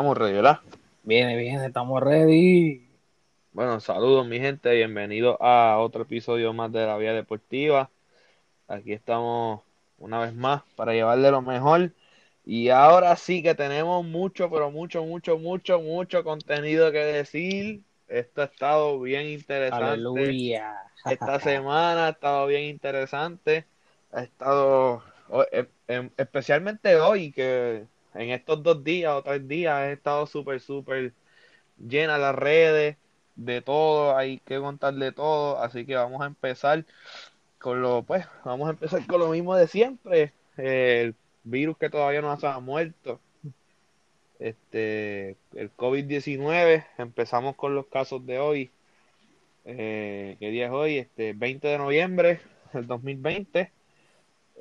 Estamos ready, ¿verdad? Viene, viene, estamos ready. Bueno, saludos mi gente, bienvenidos a otro episodio más de la Vía Deportiva. Aquí estamos una vez más para llevarle lo mejor. Y ahora sí que tenemos mucho, pero mucho, mucho, mucho, mucho contenido que decir. Esto ha estado bien interesante. Aleluya. Esta semana ha estado bien interesante. Ha estado, e- em- especialmente hoy, que en estos dos días o tres días ha estado súper, súper llena las redes de todo. Hay que contar de todo. Así que vamos a empezar con lo, pues, vamos a empezar con lo mismo de siempre. El virus que todavía no ha muerto. Este, el COVID-19. Empezamos con los casos de hoy. Eh, ¿qué día es hoy? Este, 20 de noviembre del 2020.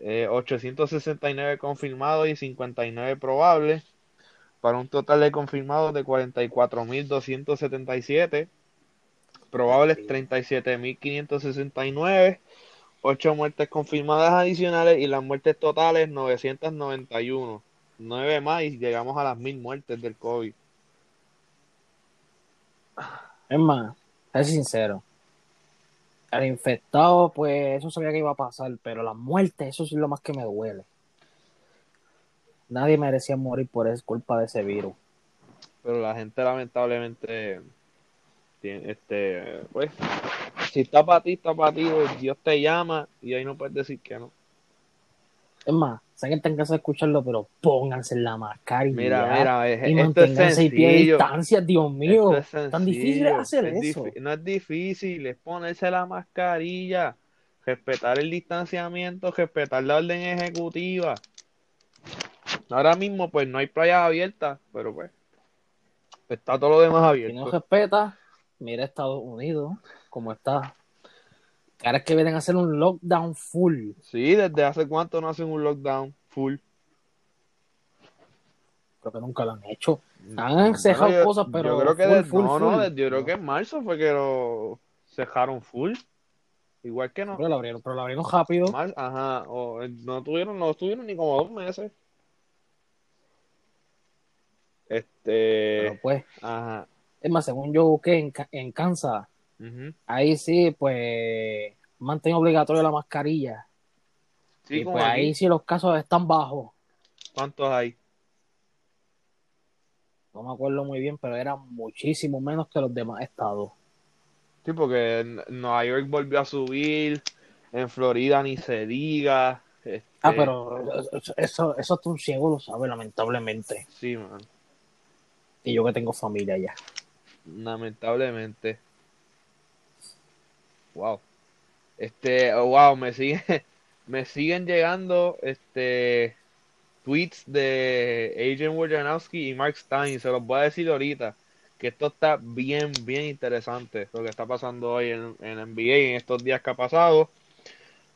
Eh, 869 confirmados y 59 probables. Para un total de confirmados de 44.277. Probables 37.569. 8 muertes confirmadas adicionales y las muertes totales 991. 9 más y llegamos a las 1000 muertes del COVID. Es más, ser sincero. El infectado, pues eso sabía que iba a pasar, pero la muerte, eso sí es lo más que me duele. Nadie merecía morir por es culpa de ese virus. Pero la gente lamentablemente tiene, este, pues, si está para ti, está para ti, Dios te llama y ahí no puedes decir que no. Es más, sé que están cansado de escucharlo, pero pónganse la mascarilla. Mira, mira, es- y manténganse seis pies de distancia, Dios mío. Es Tan difícil es hacer es eso. no es difícil, es ponerse la mascarilla, respetar el distanciamiento, respetar la orden ejecutiva. Ahora mismo, pues no hay playas abiertas, pero pues está todo lo demás Si no abierto. respeta, mira Estados Unidos, como está. Ahora es que vienen a hacer un lockdown full. Sí, desde hace cuánto no hacen un lockdown full. Creo que nunca lo han hecho. Han cejado cosas, pero yo creo que full, de- full, no, no, full. yo creo que en marzo fue que lo cejaron full. Igual que no. Pero lo abrieron, pero lo abrieron rápido. Mar- ajá, o, eh, no tuvieron, no estuvieron ni como dos meses. Pero Este, pues, ajá, es más, según yo busqué en, en Kansas, ahí sí, pues, mantén obligatorio la mascarilla. Sí, y pues ahí sí los casos están bajos. ¿Cuántos hay? No me acuerdo muy bien, pero eran muchísimo menos que los demás estados. Sí, porque en Nueva York volvió a subir, en Florida ni se diga. Este, Ah, pero eso, eso, un ciego lo sabe, lamentablemente. Sí, man, Y yo que tengo familia allá. lamentablemente. Wow. Este, oh, wow, me sigue, me siguen llegando este tweets de Adrian Wojnarowski y Mark Stein, se los voy a decir ahorita, que esto está bien, bien interesante, lo que está pasando hoy en, en NBA en estos días que ha pasado.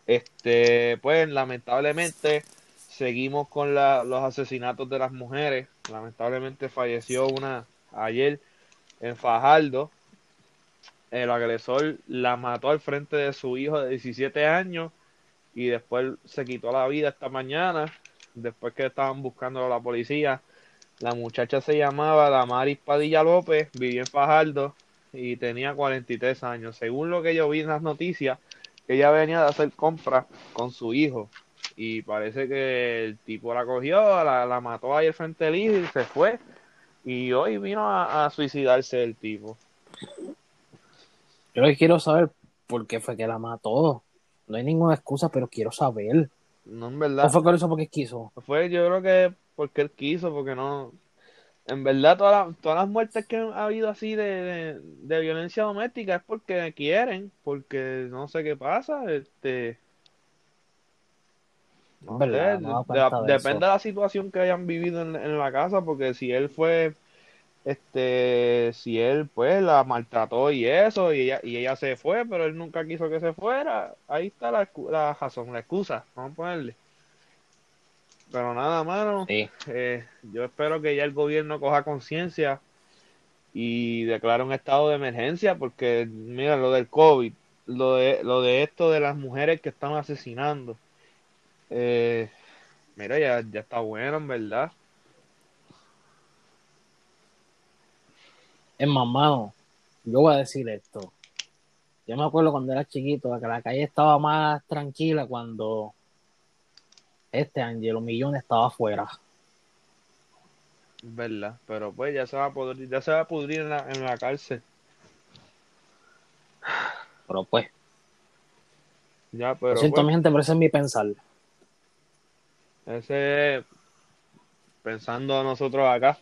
Este, pues lamentablemente seguimos con la- los asesinatos de las mujeres. Lamentablemente falleció una ayer en Fajardo. El agresor la mató al frente de su hijo de 17 años y después se quitó la vida esta mañana. Después que estaban buscando a la policía. La muchacha se llamaba Damaris Padilla López, vivía en Fajardo y tenía 43 años. Según lo que yo vi en las noticias, ella venía de hacer compras con su hijo y parece que el tipo la cogió, la, la mató ahí al frente del hijo y se fue. Y hoy vino a, a suicidarse el tipo. Yo lo que quiero saber por qué fue que la mató. No hay ninguna excusa, pero quiero saber. No, en ¿O verdad. fue que lo hizo porque quiso? Fue, yo creo que porque él quiso, porque no. En verdad, todas las, todas las muertes que ha habido así de, de, de violencia doméstica es porque quieren, porque no sé qué pasa. Este. No verdad, sé, de depende eso. de la situación que hayan vivido en, en la casa, porque si él fue, este, si él pues la maltrató y eso, y ella, y ella se fue, pero él nunca quiso que se fuera, ahí está la, la razón, la excusa, vamos a ponerle. Pero nada, mano, Sí. eh, yo espero que ya el gobierno coja conciencia y declare un estado de emergencia, porque mira, lo del COVID, lo de, lo de esto de las mujeres que están asesinando, eh, mira, ya, ya está bueno, en verdad. Es más, mano, yo voy a decir esto. Yo me acuerdo cuando era chiquito que la calle estaba más tranquila cuando este Angelo Millón estaba afuera. ¿Verdad? Pero pues ya se va a pudrir, ya se va a pudrir en la, en la cárcel. Pero pues, Ya, lo pero siento, pues, mi gente, pero ese es mi pensar. ese pensando a nosotros acá.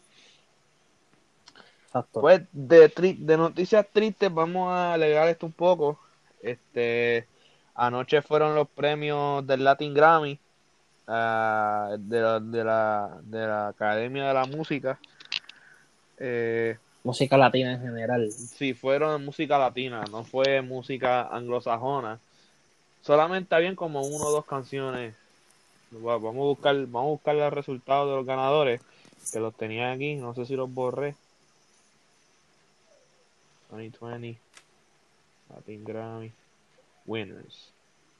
Exacto. Pues de, tri- de noticias tristes vamos a alegar esto un poco. Este, anoche fueron los premios del Latin Grammy ah, de, la, de, la, de la Academia de la Música. Eh, Música latina en general. sí, fueron música latina, no fue música anglosajona. Solamente habían como una o dos canciones. Va- Vamos a buscar, vamos a buscar los resultados de los ganadores, que los tenía aquí, no sé si los borré. 2020 Latin Grammy Winners.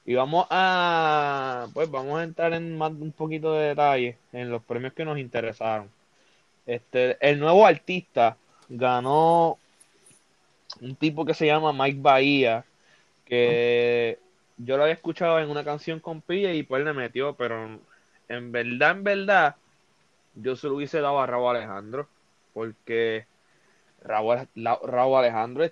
Y vamos a, pues vamos a entrar en más un poquito de detalle en los premios que nos interesaron. Este, el nuevo artista ganó un tipo que se llama Mike Bahía, que yo lo había escuchado en una canción con Pilla y pues le metió, pero en verdad, en verdad, yo se lo hubiese dado a Raúl Alejandro, porque Raúl, Raúl Alejandro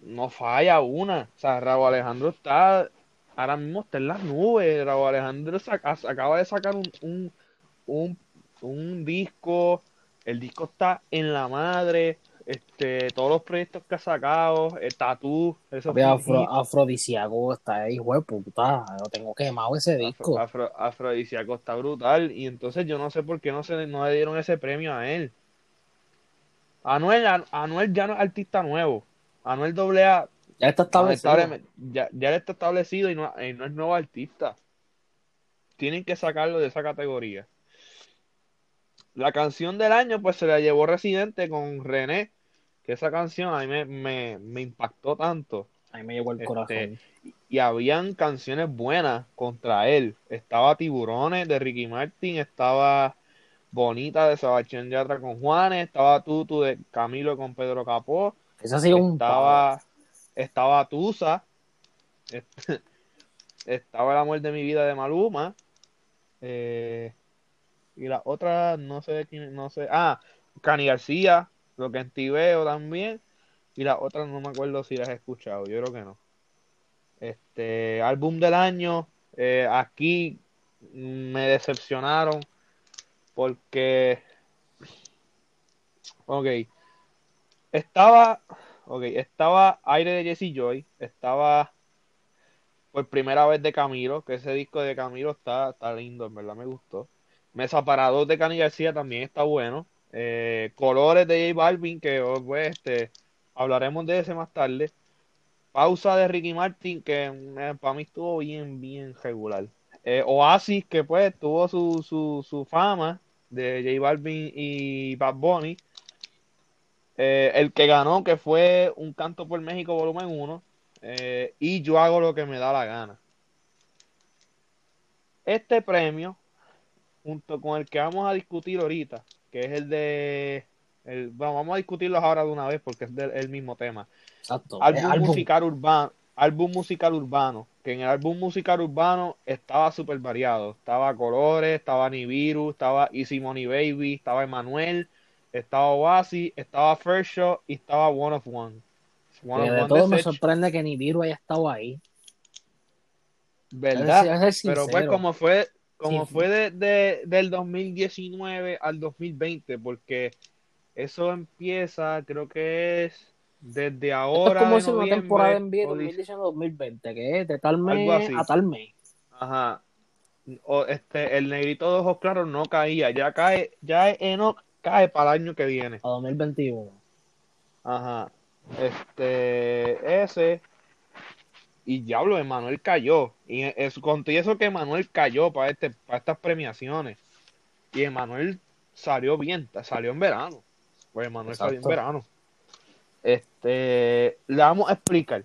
no falla una, o sea, Raúl Alejandro está, ahora mismo está en las nubes, Raúl Alejandro saca- acaba de sacar un, un, un, un disco, el disco está en la madre, este, todos los proyectos que ha sacado, el Tatú, son afro, hits. afrodisíaco, está ahí, hijo de puta. Lo tengo quemado ese disco. Afro, afro- afrodisíaco está brutal. Y entonces yo no sé por qué no se le- no le dieron ese premio a él. Anuel, An- Anuel ya no es artista nuevo. Anuel AA Ya está establecido. ya, ya está establecido y no, y no es nuevo artista. Tienen que sacarlo de esa categoría. La canción del año, pues se la llevó Residente con René. Que esa canción a mí me, me, me impactó tanto. A mí me llegó el Este, corazón. y habían canciones buenas contra él. Estaba Tiburones de Ricky Martin, estaba Bonita de Sebastián Yatra con Juanes, estaba Tutu de Camilo con Pedro Capó, Ese ha sido un estaba, estaba Tusa, est- estaba El amor de mi vida de Maluma, eh, y la otra no sé de quién, no sé, ah, Cani García, lo que en Tibeo también, y las otras no me acuerdo si las he escuchado, yo creo que no. Este álbum del año, eh, aquí me decepcionaron porque, ok, estaba, ok, estaba Aire de Jesse Joy, estaba por primera vez de Camilo, que ese disco de Camilo está, está lindo, en verdad me gustó. Mesa para dos de Cani García también está bueno. Eh, Colores de J Balvin, que oh, pues, este, hablaremos de ese más tarde. Pausa de Ricky Martin, que para mí estuvo bien, bien regular. Eh, Oasis, que pues tuvo su, su, su fama de J Balvin y Bad Bunny. Eh, el que ganó, que fue Un Canto por México, volumen 1. eh, y yo hago lo que me da la gana. Este premio, junto con el que vamos a discutir ahorita, que es el de. El, bueno, vamos a discutirlos ahora de una vez porque es del el mismo tema. Exacto. Álbum, álbum. musical urbano, álbum musical urbano, que en el álbum musical urbano estaba súper variado. Estaba Colores, estaba Nibiru, estaba Easy Money Baby, estaba Emanuel, estaba Oasis, estaba First Shot y estaba One of One. One of de One todo me sorprende que ni Viru haya estado ahí. ¿verdad? Es, Pero pues como fue, como Sí. fue de, de- del 2019 al 2020, porque eso empieza, creo que es desde Esto ahora es como si una temporada o dic- 2019-2020, que es de tal mes así. a tal mes. Ajá. O este, el negrito de ojos claros no caía, ya cae, ya Enoch cae para el año que viene. A 2021. Ajá. Este, ese. Y diablo, Emanuel cayó. Y es, con eso que Emanuel cayó para este, para estas premiaciones. Y Emanuel salió bien, salió en verano. Pues Emanuel salió en verano. Este, le vamos a explicar.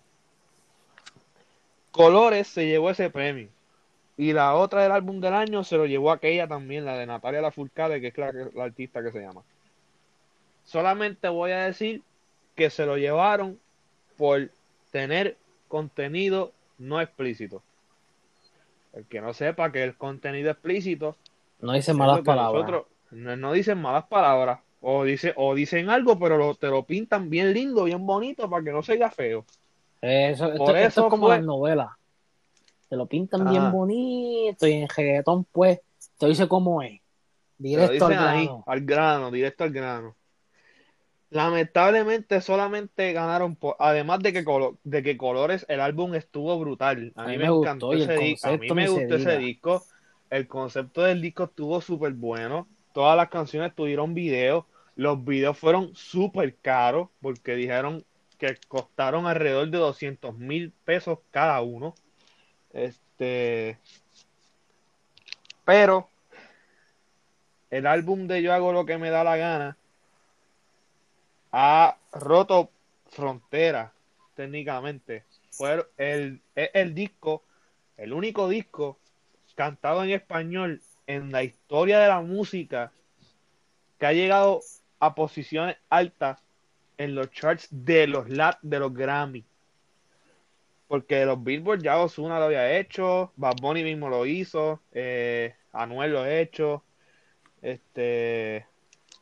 Colores se llevó ese premio. Y la otra del álbum del año se lo llevó aquella también, la de Natalia Lafourcade, que es la, la artista que se llama. Solamente voy a decir que se lo llevaron por tener contenido no explícito. El que no sepa que el contenido explícito no dice malas palabras. Nosotros, no, no, dicen malas palabras. O, dice, o dicen algo, pero lo, te lo pintan bien lindo, bien bonito, para que no se vea feo. Eso, esto, esto es como las novelas. Te lo pintan bien Ah. bonito y en reggaetón, pues, te dice cómo es. Directo al ahí, grano. al grano, directo al grano. Lamentablemente solamente ganaron por, además de que colo- de que Colores el álbum estuvo brutal. A mí, me, gustó encantó ese disco, a mí me gustó ese diga. disco. El concepto del disco estuvo súper bueno. Todas las canciones tuvieron videos. Los videos fueron súper caros porque dijeron que costaron alrededor de 200 mil pesos cada uno. Este, pero el álbum de Yo hago lo que me da la gana ha roto fronteras técnicamente. Fue el, es el disco, el único disco cantado en español en la historia de la música que ha llegado a posiciones altas en los charts de los lat de los Grammy. Porque los Billboard ya Ozuna lo había hecho, Bad Bunny mismo lo hizo, eh, Anuel lo ha hecho, este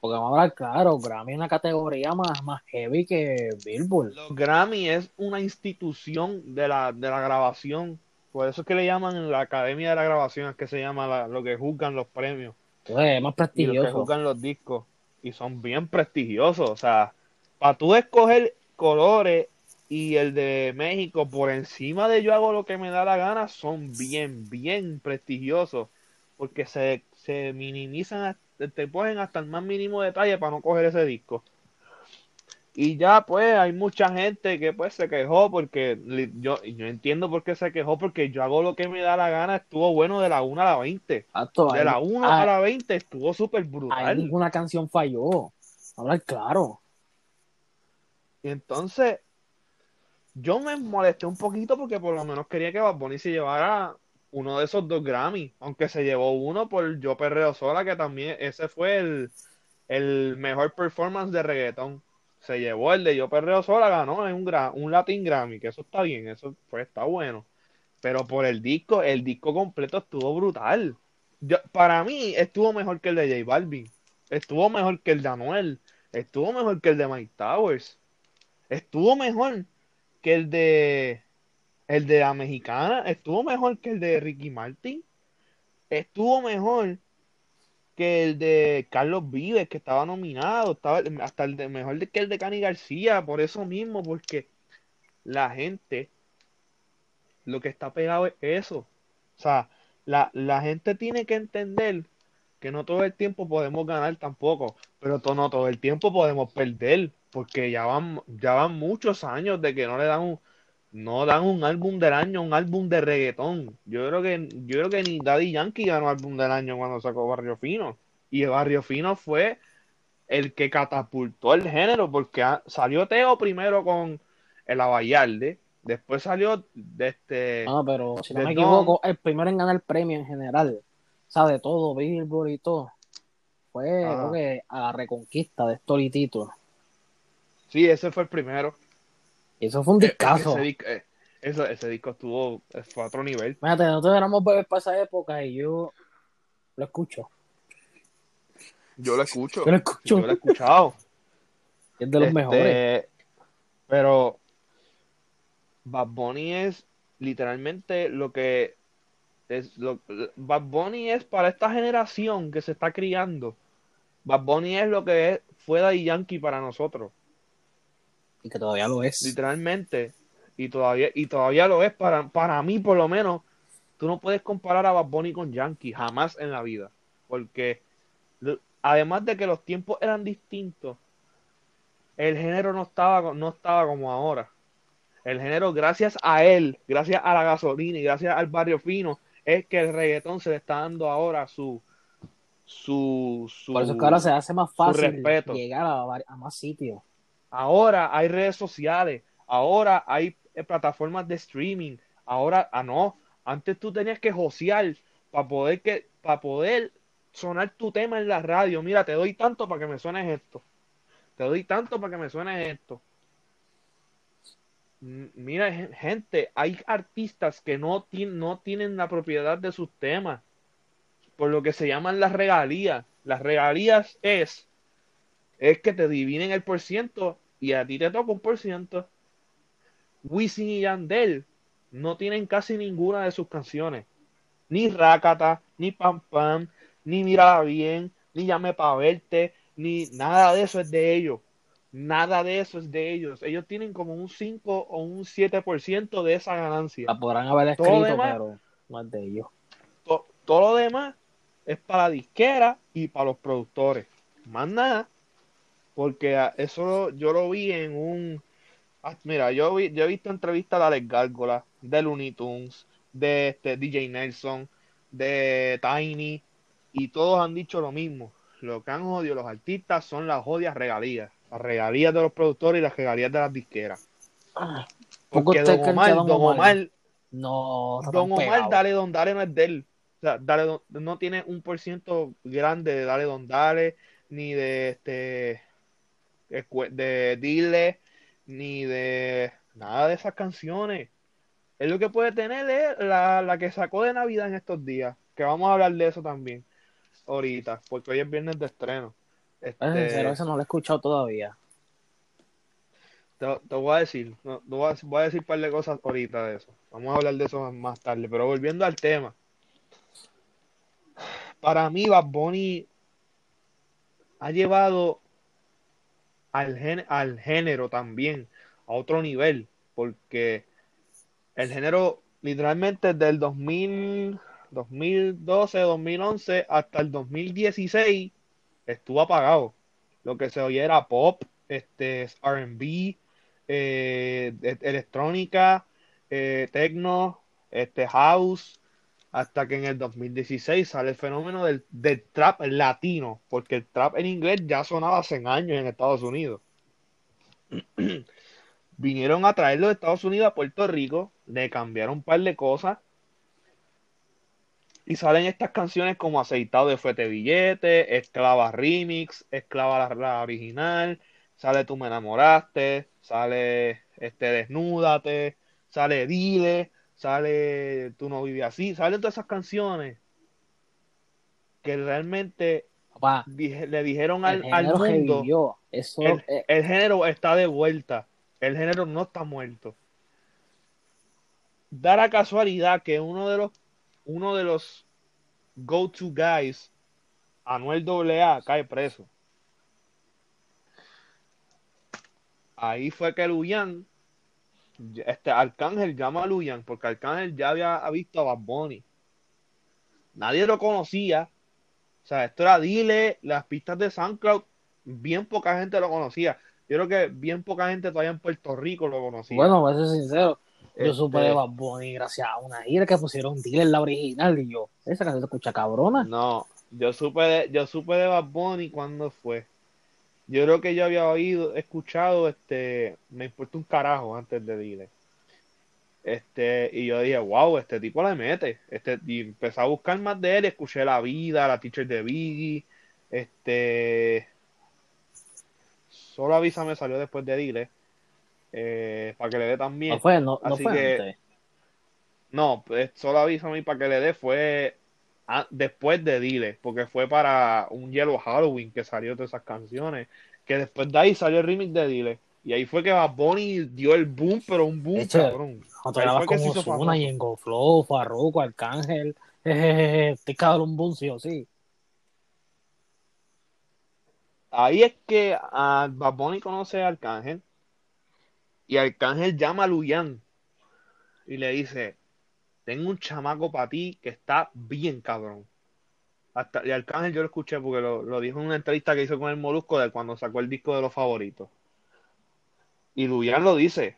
Porque vamos a hablar claro, Grammy es una categoría más, más heavy que Billboard. Los Grammy es una institución de la, de la grabación. Por eso es que le llaman la Academia de la Grabación, es que se llama la- lo que juzgan los premios Entonces, es más y lo que prestigioso. juzgan los discos. Y son bien prestigiosos. O sea, para tú escoger colores y el de México por encima de yo hago lo que me da la gana, son bien, bien prestigiosos. Porque se, se minimizan, te ponen hasta el más mínimo detalle para no coger ese disco. Y ya pues hay mucha gente que pues se quejó porque yo, yo entiendo por qué se quejó porque yo hago lo que me da la gana, estuvo bueno de la 1 a la 20. Exacto, De ahí- la 1 ah, a la 20 estuvo súper ahí brutal. ninguna canción falló. Hablar claro. Y entonces yo me molesté un poquito porque por lo menos quería que Bad Bunny se llevara uno de esos dos Grammy, aunque se llevó uno por Yo Perreo Sola, que también ese fue el, el mejor performance de reggaetón. Se llevó el de Yo Perreo Sola, ganó en un, un Latin Grammy, que eso está bien, eso pues está bueno. Pero por el disco, el disco completo estuvo brutal. Yo, para mí estuvo mejor que el de J Balvin, estuvo mejor que el de Anuel, estuvo mejor que el de Mike Towers, estuvo mejor que el de el de la mexicana, estuvo mejor que el de Ricky Martin, estuvo mejor que el de Carlos Vives, que estaba nominado, estaba hasta el de mejor de- que el de Cani García, por eso mismo, porque la gente lo que está pegado es eso. O sea, la, la gente tiene que entender que no todo el tiempo podemos ganar tampoco, pero to- no todo el tiempo podemos perder, porque ya van, ya van muchos años de que no le dan un, no dan un álbum del año, un álbum de reggaetón. Yo creo que, yo creo que ni Daddy Yankee ganó álbum del año cuando sacó Barrio Fino. Y Barrio Fino fue el que catapultó el género, porque ah, salió Teo primero con el Abayalde, después salió de este No, pero si no me Don. equivoco, el primero en ganar el premio en general, o sea, de todo, Billboard y todo, fue Ah. creo que a la reconquista de Story Tito. Sí, ese fue el primero. Y eso fue un Eh, discazo. ese, disco, eh, eso- ese disco estuvo, eh, fue a otro nivel. Fíjate, nosotros éramos bebés para esa época y yo lo escucho. Yo lo escucho. Yo lo escucho. Yo lo he escuchado. Es de los Este, mejores. Pero Bad Bunny es literalmente lo que es lo, Bad Bunny es para esta generación que se está criando. Bad Bunny es lo que es, fue Daddy Yankee para nosotros, Y que todavía lo es. literalmente. Y todavía, y todavía lo es para, para mí, por lo menos. Tú no puedes comparar a Bad Bunny con Yankee, jamás en la vida. Porque además de que los tiempos eran distintos, el género no estaba, no estaba como ahora. El género, gracias a él, gracias a la gasolina y gracias al barrio fino, es que el reggaetón se le está dando ahora su, su, su, Por eso es que ahora se hace más fácil respeto. llegar a, a más sitios. Ahora hay redes sociales, ahora hay eh, plataformas de streaming, ahora, ah no, antes tú tenías que josear para poder que, poder sonar tu tema en la radio. Mira, te doy tanto para que me suene esto. Te doy tanto para que me suene esto. Mira, gente, hay artistas que no, tienen, no tienen la propiedad de sus temas, por lo que se llaman las regalías. Las regalías es, es que te dividen el por ciento y a ti te toca un por ciento. Wisin y Yandel no tienen casi ninguna de sus canciones. Ni Rakata, ni Pam Pam, ni Mira Bien, ni Llame Pa' Verte, ni nada de eso es de ellos. Nada de eso es de ellos. Ellos tienen como un 5 o un 7% de esa ganancia. La podrán haber escrito, pero no es de ellos. todo lo demás es para la disquera y para los productores. Más nada. Porque eso yo lo vi en un. Ah, mira, yo, vi, yo he visto entrevistas de Alex Gárgola, de Looney Tunes, de este DJ Nelson, de Tiny, y todos han dicho lo mismo. Lo que han jodido los artistas son las jodias regalías las regalías de los productores y las regalías de las disqueras. Ah, Porque Don Omar, Don Omar, no, Don Omar, Dale Don Dale no es de él. O sea, Dale no tiene un por ciento grande de Dale Don Dale, ni de este de Dile, ni de nada de esas canciones. Es lo que puede tener es la, la que sacó de Navidad en estos días, que vamos a hablar de eso también ahorita, porque hoy es viernes de estreno. Este, eso no lo he escuchado todavía. Te, voy a decir, voy, a, decir un par de cosas ahorita de eso. Vamos a hablar de eso más tarde. Pero volviendo al tema. Para mí, Bad Bunny ha llevado al, al género también a otro nivel. Porque el género, literalmente, desde el 2000, 2012, 2011 hasta el 2016 estuvo apagado. Lo que se oía era pop, este, RB, eh, e, electrónica, eh, techno, este, house, hasta que en el 2016 sale el fenómeno del, trap latino, porque el trap en inglés ya sonaba hace años en Estados Unidos. Vinieron a traerlo de Estados Unidos a Puerto Rico, le cambiaron un par de cosas y salen estas canciones como Aceitado de Fuete Billete, Esclava Remix, Esclava la, original, sale Tú me enamoraste, sale este Desnúdate, sale Dile, sale Tú no vives así, salen todas esas canciones que realmente le dijeron al, mundo Eso, el género está de vuelta, el género no está muerto. Da la casualidad que uno de los uno de los go-to guys, Anuel AA, cae preso. Ahí fue que Luyan, este Arcángel llama a Luyan, porque Arcángel ya había visto a Bad Bunny. Nadie lo conocía. O sea, esto era Dile, las pistas de SoundCloud, bien poca gente lo conocía. Yo creo que bien poca gente todavía en Puerto Rico lo conocía. Bueno, voy a ser sincero, yo supe de este Bad Bunny gracias a una gira que pusieron en la original y yo, esa canción se escucha cabrona. No, yo supe de, yo supe de Bad Bunny cuando fue. Yo creo que yo había oído, escuchado, este, me importa un carajo antes de Dile. Este, y yo dije, wow, este tipo le mete. Este, y empecé a buscar más de él, escuché La Vida, La Teacher de Biggie, este, solo avisa me salió después de Dile eh, para que le dé también. No fue, no, Así que, No, pues, solo aviso a mí para que le dé fue después de Dile, porque fue para un Yellow Halloween que salió todas esas canciones, que después de ahí salió el remix de Dile. Y ahí fue que Bad Bunny dio el boom, pero un boom, Eche, cabrón. Ahí fue que se hizo una y en Go Flow, Farruko, Arcángel, jejeje, este cabrón boom sí o sí. Ahí es que a Bad Bunny conoce a Arcángel, y Arcángel llama a Luyan y le dice, tengo un chamaco para ti que está bien cabrón. Hasta, y Arcángel yo lo escuché porque lo, dijo en una entrevista que hizo con el Molusco de cuando sacó el disco de los favoritos. Y Luyan lo dice,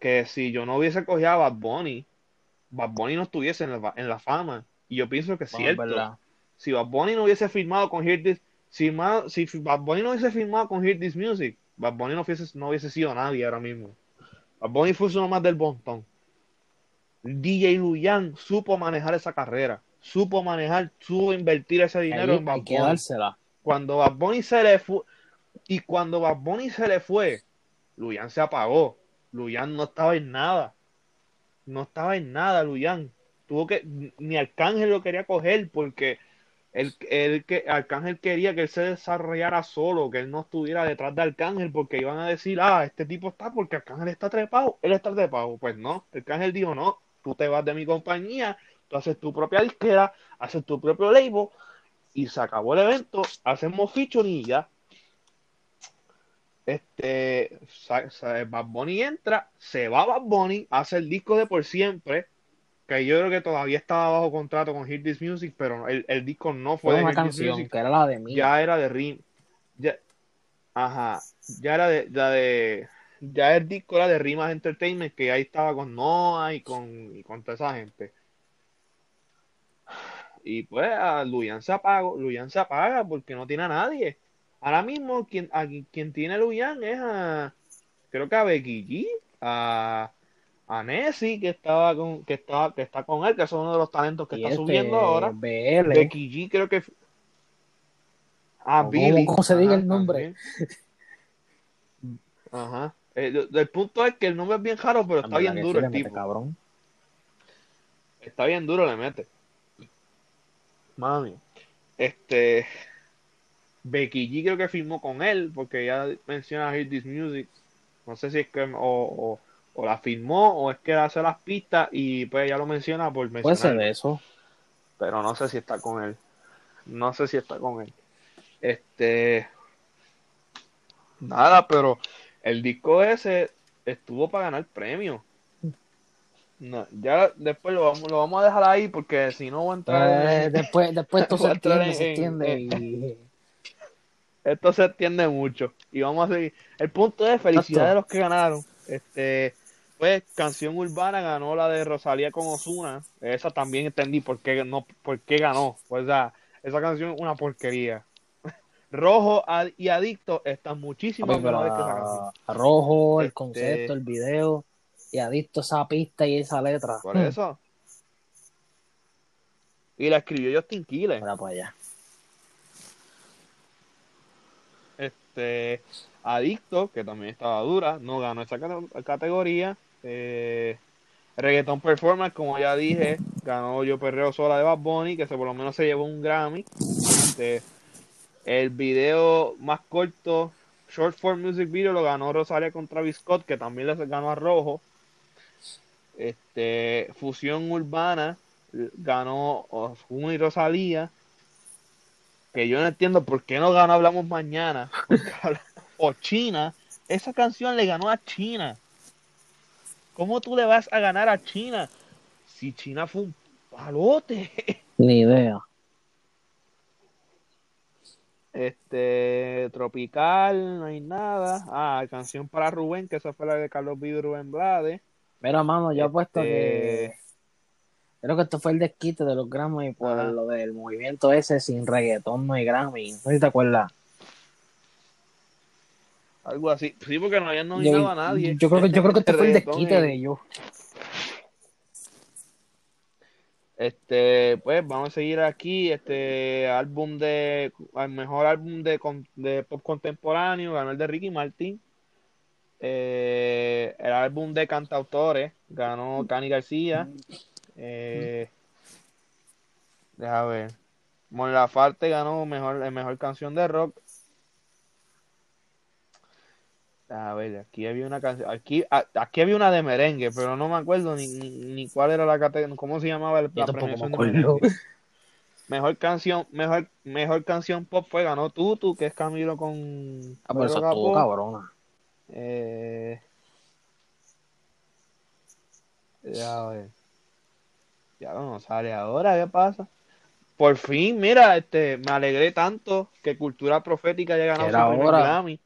que si yo no hubiese cogido a Bad Bunny, Bad Bunny no estuviese en la, en la fama. Y yo pienso que es cierto. Si Bad Bunny no hubiese firmado con Hear This, si, si Bad Bunny no hubiese firmado con Hear This Music, Bad Bunny no hubiese, no hubiese sido nadie ahora mismo. Bad Bunny fue uno más del montón. DJ Luyan supo manejar esa carrera, supo manejar, supo invertir ese dinero en Bad Bunny. Cuando Bad Bunny se le fue, y cuando Bad Bunny se le fue, Luyan se apagó. Luyan no estaba en nada. No estaba en nada, Luyan. Tuvo que, ni Arcángel lo quería coger porque el, el que Arcángel quería que él se desarrollara solo, que él no estuviera detrás de Arcángel, porque iban a decir, ah, este tipo está porque Arcángel está trepado, él está trepado. Pues no, Arcángel dijo, no, tú te vas de mi compañía, tú haces tu propia disquera, haces tu propio label, y se acabó el evento, hacemos featuring y ya. Este, Bad Bunny entra, se va Bad Bunny, hace el disco de por siempre, que yo creo que todavía estaba bajo contrato con Hit This Music, pero el, el disco no fue, fue de una canción, que era la de mí. Ya era de Rim. Ya, ajá, ya era de, ya el disco era de Rimas Entertainment, que ahí estaba con Noah y con, y con toda esa gente. Y pues a Luyan se apaga, Luyan se apaga porque no tiene a nadie. Ahora mismo quien, a, quien tiene Luyan es a, creo que a Becky G, a, a Nessie, que estaba con, que está, que está con él, que es uno de los talentos que está este, subiendo ahora. BL. Becky G creo que a ¿Cómo, Billy. ¿Cómo se diga el nombre? Ajá. El, el, punto es que el nombre es bien raro, pero está bien duro el tipo. Cabrón. Está bien duro, le mete. Mami. Este. Becky G creo que firmó con él, porque ya menciona Hit This Music. No sé si es que. O, o, o, la firmó, o es que hace las pistas y pues ya lo menciona por mencionar. Puede ser de eso. Pero no sé si está con él. No sé si está con él. Este. Nada, pero el disco ese estuvo para ganar premio. No, ya después lo vamos, lo vamos a dejar ahí porque si no voy a entrar eh, después, después esto se extiende, se extiende y... Esto se extiende mucho. Y vamos a seguir. El punto es felicidad de los que ganaron. Este, pues, canción urbana ganó la de Rosalía con Osuna. Esa también entendí por qué no, por qué ganó. Pues esa canción es una porquería. Rojo y Adicto están muchísimo mejores que esa canción. Rojo, el este, concepto, el video y adicto esa pista y esa letra. Por eso. Y la escribió Justin Quiles. Mira para allá. Este, Adicto, que también estaba dura, no ganó esa categoría. Eh, Reggaeton Performance, como ya dije, ganó Yo Perreo Sola de Bad Bunny, que se, por lo menos se llevó un Grammy. Este, el video más corto, Short Form Music Video, lo ganó Rosalia con Travis que también le ganó a Rojo. Este, Fusión Urbana ganó Osuna y Rosalía. Que yo no entiendo por qué no ganó Hablamos Mañana. o China. Esa canción le ganó a China. ¿Cómo tú le vas a ganar a China? Si China fue un palote. Ni idea. Este, Tropical, no hay nada. Ah, canción para Rubén, que esa fue la de Carlos y Rubén Blade. Mira, mano, yo apuesto que. Este, creo que esto fue el desquite de los Grammy por lo del movimiento ese sin reggaetón no hay Grammy. No sé si te acuerdas. Algo así. Sí, porque no habían nominado a nadie. Yo creo que, yo creo que este fue el desquite de ellos. Este, pues vamos a seguir aquí. Este álbum de. El mejor álbum de, de pop contemporáneo ganó el de Ricky Martin. Eh, el álbum de cantautores ganó Cani García. Eh, deja ver. Mon Lafarte ganó mejor, mejor canción de rock. A ver, aquí había una canción, aquí, aquí había una de merengue, pero no me acuerdo ni, ni, cuál era la categoría, cómo se llamaba la premiación de merengue. Mejor canción, mejor, mejor canción pop fue ganó Tutu, que es Camilo con. Ah, pero eso estuvo cabrona. Eh, ya, ver. ya no sale ahora, ¿qué pasa? Por fin, mira, este, me alegré tanto que Cultura Profética haya ganado su Grammy.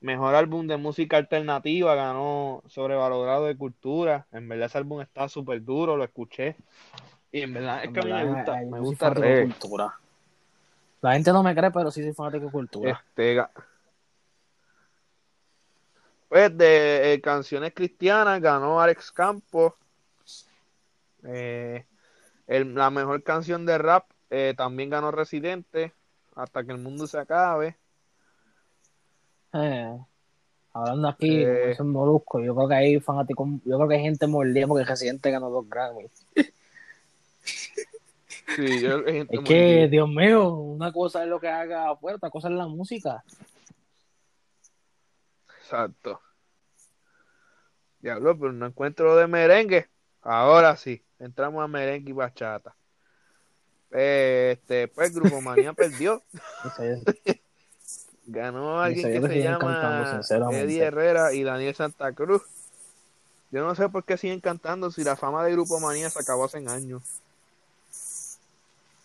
Mejor álbum de música alternativa, ganó sobrevalorado de cultura. En verdad ese álbum está súper duro, lo escuché. Y en verdad es que a mí me gusta, me gusta cultura. La gente no me cree, pero sí soy fanático de cultura. Este, pues de eh, canciones cristianas ganó Alex Campos. Eh, la mejor canción de rap eh, también ganó Residente. Hasta que el mundo se acabe. Eh, hablando aquí, Eh. como dicen Molusco, yo creo que hay fanáticos, yo creo que hay gente mordida porque Residente ganó dos Grammys. Sí, yo creo que hay gente Es que. Dios mío, una cosa es lo que haga afuera, otra cosa es la música. Exacto. Diablo, pero no encuentro de merengue. Ahora sí, entramos a merengue y bachata. Este, pues Grupo Manía perdió. Ganó alguien que se llama. Eddie Herrera y Daniel Santa Cruz. Yo no sé por qué siguen cantando si la fama de Grupo Manía se acabó hace años.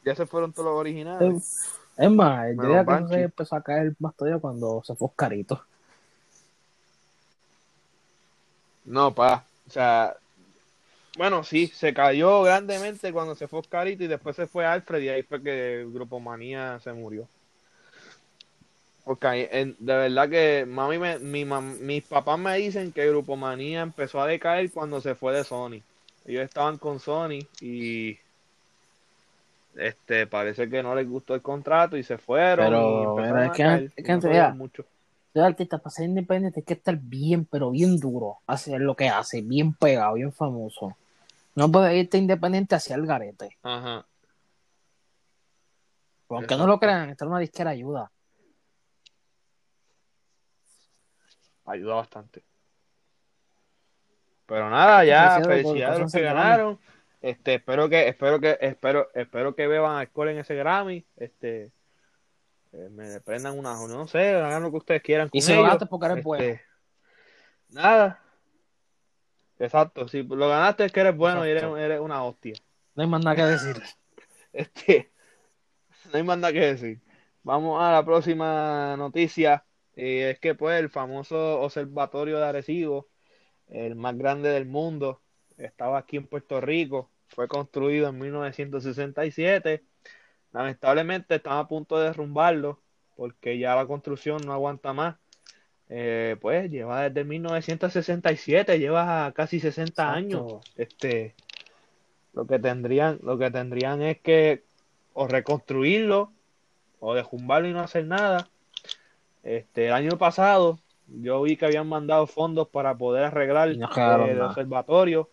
Ya se fueron todos los originales. Es más, yo diría que se empezó a caer más todavía cuando se fue Oscarito. No, pa. O sea, bueno, sí, se cayó grandemente cuando se fue Oscarito y después se fue Alfred y ahí fue que el Grupo Manía se murió. En- de verdad que mami me- mi mam- mis papás me dicen que Grupo Manía empezó a decaer cuando se fue de Sony. Ellos estaban con Sony y este parece que no les gustó el contrato y se fueron Pero, es que- caer, es que no ya- mucho. Para ser independiente hay que estar bien, pero bien duro. Hacer lo que hace, bien pegado, bien famoso. No puedes irte independiente hacia el garete. Ajá. Aunque no lo crean, estar en una disquera ayuda. Ayuda bastante. Pero nada, ya Felicidades a los que ganaron. Este, espero que, espero que, espero, espero que beban alcohol en ese Grammy. Este, eh, me prendan una, no sé, hagan lo que ustedes quieran con Y si lo porque eres Este, bueno. Nada. Exacto, si lo ganaste es que eres bueno y eres, eres una hostia. No hay más nada que decir. Este, no hay más nada que decir. Vamos a la próxima noticia. Y es que pues el famoso observatorio de Arecibo, el más grande del mundo, estaba aquí en Puerto Rico. Fue construido en 1967. Lamentablemente estaba a punto de derrumbarlo porque ya la construcción no aguanta más. Eh, pues lleva desde 1967, lleva casi 60 años. Este, lo que tendrían, lo que tendrían es que o reconstruirlo o derrumbarlo y no hacer nada. Este, el año pasado yo vi que habían mandado fondos para poder arreglar no eh, el observatorio.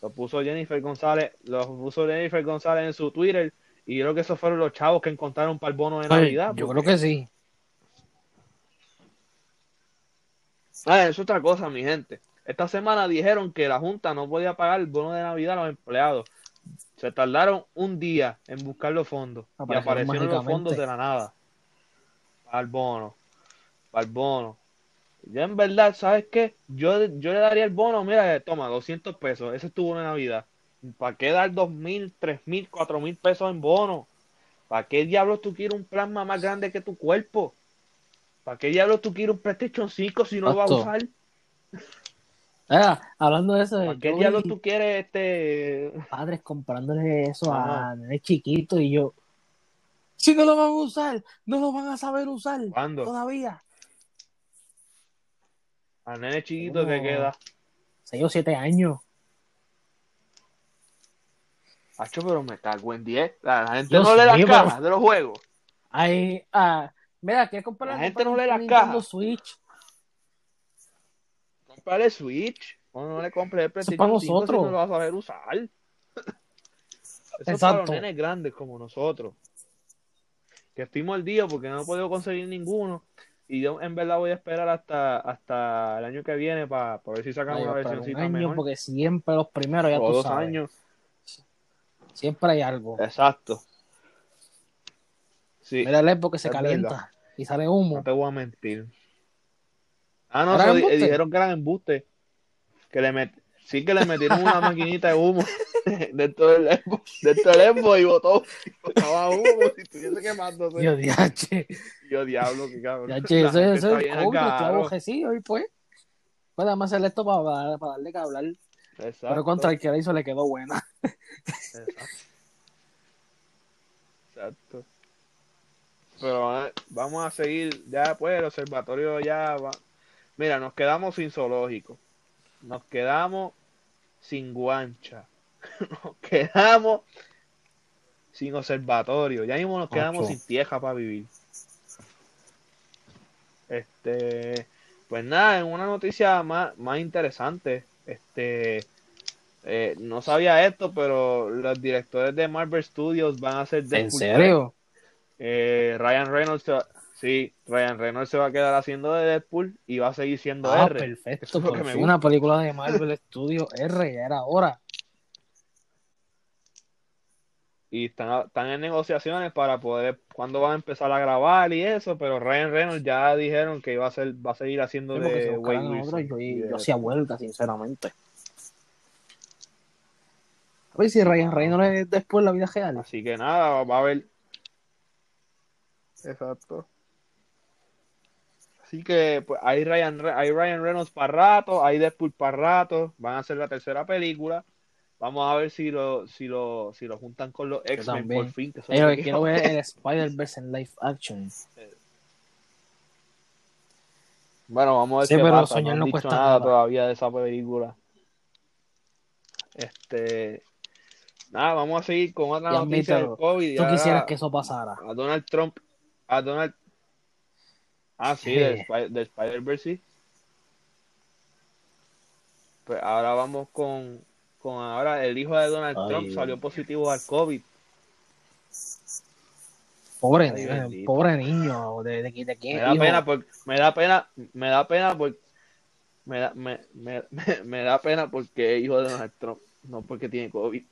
Lo puso Jennifer González, lo puso Jennifer González en su Twitter y yo creo que esos fueron los chavos que encontraron para el bono de Navidad. yo porque- creo que sí. Ah, es otra cosa, mi gente. Esta semana dijeron que la Junta no podía pagar el bono de Navidad a los empleados. Se tardaron un día en buscar los fondos y Aparecieron los fondos de la nada. Para el bono. Para el bono. Yo en verdad, ¿sabes qué? Yo, yo le daría el bono, mira, toma, 200 pesos. Ese es tu bono de Navidad. ¿Para qué dar 2.000, 3.000, 4.000 pesos en bono? ¿Para qué diablos tú quieres un plasma más grande que tu cuerpo? ¿Para qué diablos tú quieres un PlayStation 5 si no lo vas a usar? Ah, hablando de eso, ¿Para qué diablos tú quieres este padres comprándole eso Ajá. a nenes chiquitos y yo, si no lo van a usar, no lo van a saber usar ¿Cuándo? todavía. Al nene chiquito que No. queda? Seis o siete años. Hacho, pero me cago en 10. La, la gente Dios no lee las mío, cajas pero- de los juegos. Ay, ah, mira, ¿quieres comprar La gente no lee las cajas. Switch? Comprale el Switch. O no le compres el PlayStation para 5 si nosotros. no lo vas a saber usar. Eso es para Exacto. los nenes grandes como nosotros. Que estoy mordido porque no he podido conseguir ninguno. Y yo en verdad voy a esperar hasta, hasta el año que viene para ver si sacan Ay, una pero un versioncita año, mejor. porque siempre los primeros, ya O tú dos sabes. años. Siempre hay algo. Exacto. Sí. Mira el porque se es calienta verdad. y sale humo. No te voy a mentir. Ah, no, ¿Eran eso di- embuste? dijeron que eran embustes. Que le met... Sí que le metieron una maquinita de humo dentro del Expo, dentro del Expo y botó, y botaba humo como si estuviese quemándose. Dios, diache. Y yo, diablo, qué cabrón. Diache, eso, eso es el abojecido y pues. Pues además hacer esto para, para darle que hablar. Exacto, Pero contra el que la hizo le quedó buena. exacto. Exacto. Pero eh, vamos a seguir, ya pues el observatorio ya va. Mira, nos quedamos sin zoológico. Nos quedamos sin guancha. Nos quedamos sin observatorio. Ya mismo nos quedamos Ocho. sin tierra para vivir. Este, Pues nada, en una noticia más, más interesante, este, eh, no sabía esto, pero los directores de Marvel Studios van a ¿En Deadpool serio? 3. Eh, Ryan Reynolds, sí, Ryan Reynolds se va a quedar haciendo de Deadpool y va a seguir siendo Ah, R. Eso perfecto. es lo Por que me fin gusta. una película de Marvel Studios R, ya era hora. y están, están en negociaciones para poder cuándo van a empezar a grabar y eso, pero Ryan Reynolds ya dijeron que iba a ser, va a seguir haciendo Sí, de otro, Wilson yo, y yo hacía vuelta, sinceramente. A ver si Ryan Reynolds es después la vida real. Así que nada, va a haber. Exacto. Así que pues hay Ryan, hay Ryan Reynolds para rato, hay Deadpool para rato, van a hacer la tercera película. Vamos a ver si lo, si lo, si lo juntan con los X-Men por fin. Que que que quiero ver el Spider-Verse en live action. Bueno, vamos a ver Sí, qué pero pasa. soñar no no cuesta nada, nada. todavía de esa película. Este, nada, vamos a seguir con otra noticia del COVID. Tú quisieras que eso pasara. a Donald Trump, a Donald, ah sí, del, Spi- del Spider-Verse sí. Pues ahora vamos con, con ahora el hijo de Donald Ay, Trump salió positivo al COVID. Pobre, Ay, pobre niño. ¿De, de, de quién Me da hijo? pena por, me da pena, me da pena por, me da, me, me, me, da pena porque es hijo de Donald Trump, no porque tiene COVID.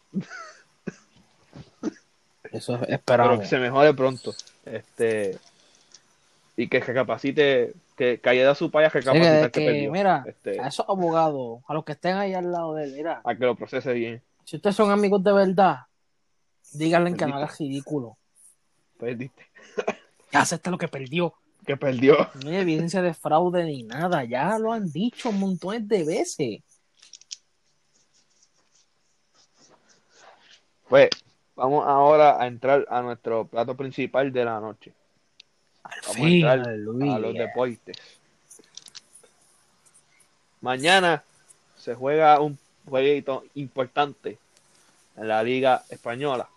Eso es- pero esperamos. que se mejore pronto. Este y que recapacite, que, que haya su Sí, que, recapacitar que, que, perdió. mira, Este, a esos abogados, a los que estén ahí al lado de él, mira, a que lo procese bien. si ustedes son amigos de verdad, díganle que no haga ridículo. Perdiste. Que acepte lo que perdió. Que perdió. No hay evidencia de fraude ni nada. Ya lo han dicho montones de veces. Pues vamos ahora a entrar a nuestro plato principal de la noche. Al Vamos a fin, entrar aleluya. a los deportes. Mañana se juega un jueguito importante en la Liga Española.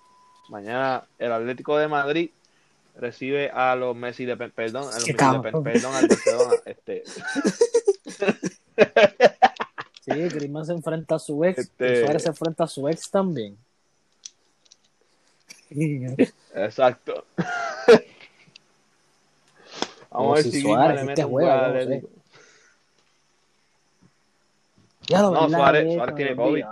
Mañana el Atlético de Madrid recibe a los Messi de Pe- perdón, a los Messi de perdón, al Barcelona. Este, Sí, Griezmann se enfrenta a su ex. Este- Suárez se enfrenta a su ex también. exacto. Vamos a ver si Suárez, le mete un juega. Ya lo No, Suárez- Suárez tiene COVID.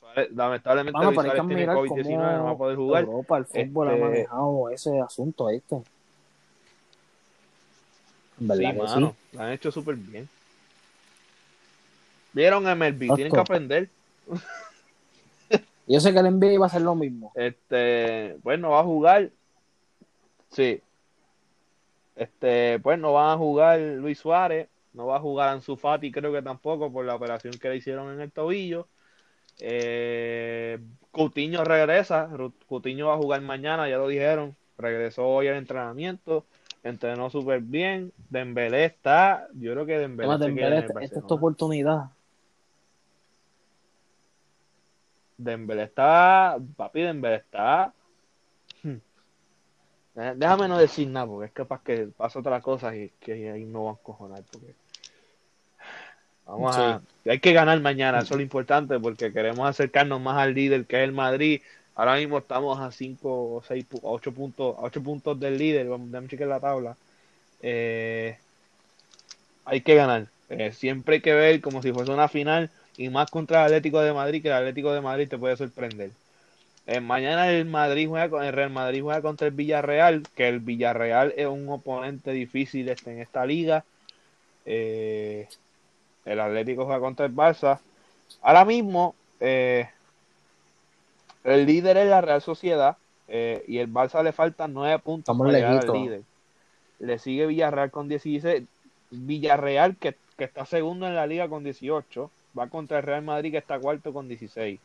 Suárez- Lamentablemente Bueno, Suárez tiene mirar COVID-19, no va a poder jugar. Europa, el fútbol ha Este- manejado ese asunto este. En verdad Sí, que mano, sí. lo han hecho súper bien. ¿Vieron MLB? Tienen que aprender. Yo sé que el NBA va a hacer lo mismo. Este, pues no va a jugar. Sí. Este, pues no van a jugar Luis Suárez, no va a jugar Ansu Fati, creo que tampoco por la operación que le hicieron en el tobillo. Eh, Coutinho regresa, Coutinho va a jugar mañana, ya lo dijeron. Regresó hoy al entrenamiento, entrenó súper bien. Dembélé está, yo creo que Dembélé queda Dembélé, esta esta es tu oportunidad. Dembélé está, papi, Dembélé está. Déjame no decir nada, porque es capaz que pasa otra cosa y que ahí no van a cojonar. Porque... Vamos a. Hay que ganar mañana, eso es lo importante, porque queremos acercarnos más al líder que es el Madrid. Ahora mismo estamos a 5 o 6, 8 puntos, a 8 puntos del líder. Vamos, déjame chequear la tabla. Eh, hay que ganar. Eh, siempre hay que ver como si fuese una final y más contra el Atlético de Madrid, que el Atlético de Madrid te puede sorprender. Eh, mañana el Madrid juega con el Real Madrid juega contra el Villarreal, que el Villarreal es un oponente difícil este, en esta liga. Eh, el Atlético juega contra el Barça. Ahora mismo, eh, el líder es la Real Sociedad eh, y el Barça le faltan nueve puntos Estamos para llegar al líder. Le sigue Villarreal con 16. Villarreal, que, que está segundo en la liga con 18, va contra el Real Madrid, que está cuarto con 16.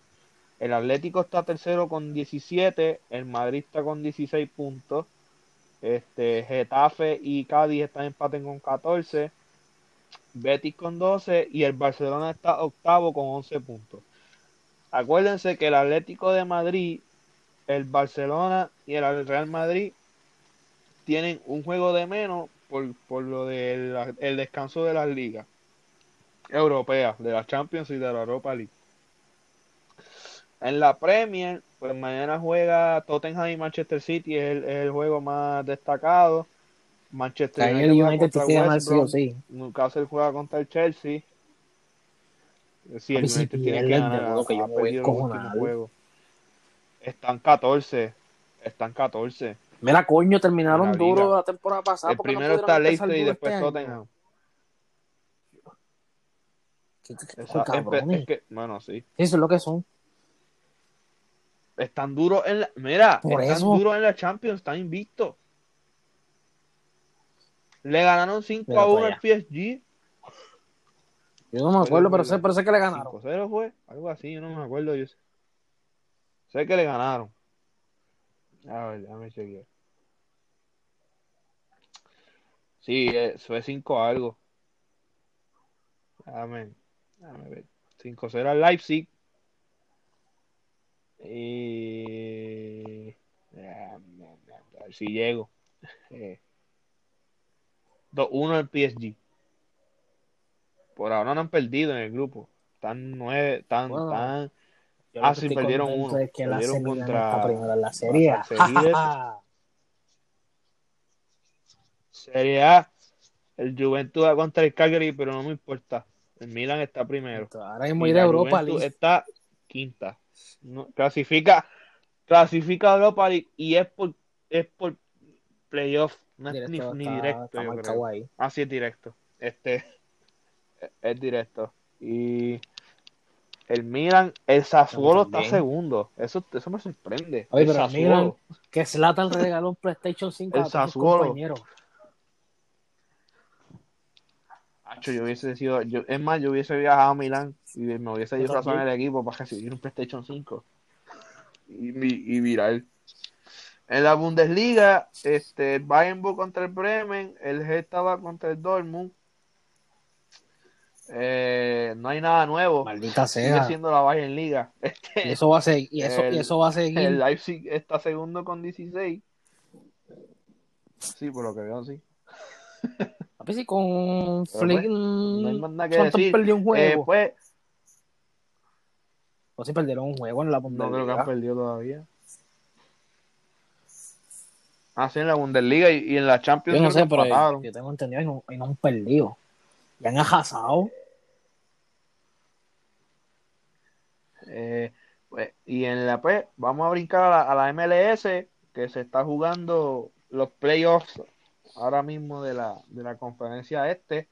El Atlético está tercero con 17, el Madrid está con 16 puntos. Este, Getafe y Cádiz están empaten con 14. Betis con 12 y el Barcelona está octavo con 11 puntos. Acuérdense que el Atlético de Madrid, el Barcelona y el Real Madrid tienen un juego de menos, por, por lo del el descanso de las ligas europeas, de la Champions y de la Europa League. En la Premier, pues mañana juega Tottenham y Manchester City, es el, es el juego más destacado. Manchester United, United contra ganar West sí o Brom, sí. Newcastle juega contra el Chelsea. Sí, el Papi, si United tiene que ganar. que yo me juegos. Están 14. Están 14. Mira, coño, terminaron la duro la temporada pasada. El ¿por qué no primero está Leicester y después este? Tottenham. ¿Qué- qué- qué Esa- cabrones? es que, bueno. Sí, eso es lo que son. Están duros en la. Mira, Por están eso. duros en la Champions, están invictos. Le ganaron 5 Mira a para 1 al. PSG. Yo no me acuerdo, pero sé, pero sé que le ganaron. 5-0 fue, algo así, yo no me acuerdo. Yo sé, sé que le ganaron. A ver, déjame chequear. Sí, eh, fue 5 algo. Déjame, déjame ver. 5-0 al Leipzig. Y. A ver si llego. Eh, 2-1 al PSG. Por ahora no han perdido en el grupo. Están nueve, están, Bueno, Ah, sí, perdieron uno. Es que Perdieron serie contra- primero en la serie. el. Serie A. El Juventus va contra el Cagliari, pero no me importa. El Milan está primero. Ahora mismo ir a Europa Juventus League. está quinta. No, clasifica, clasifica a Europa League y es por, es por playoff. No es ni, Directo, ni directo, está yo marcado creo. ahí. Ah, sí, es directo. Este es directo. Y el Milan, el Sassuolo está segundo. Eso, eso me sorprende. Oye, el pero Sassuolo. Milan- Que Zlatan regaló un PlayStation 5 El a Sassuolo. compañeros. Hacho, yo hubiese sido, yo, es más, yo hubiese viajado a Milán y me hubiese razón también. el equipo para recibir un PlayStation 5 y, y viral. En la Bundesliga, este, el Bayern contra el Bremen, el Hertha va contra el Dortmund. Eh, no hay nada nuevo. Maldita Sigue sea. siendo la Bayern Liga. Y Este, eso va a seguir. Y eso, El- y eso va a seguir. el Leipzig está segundo con 16. Sí, por lo que veo, sí. Si con Pero Flick. No hay más nada que decir. perdió un Eh, juego. pues, o si perdieron un juego en la No creo que han Bundesliga. perdido todavía. Ah, sí, en la Bundesliga y, y en la Champions Yo no sé, pero empataron. yo tengo entendido y no, y no han perdido. Y han ajazado. Eh, pues, y en la pues, vamos a brincar a la, a la MLS, que se está jugando los playoffs ahora mismo de la, de la conferencia este.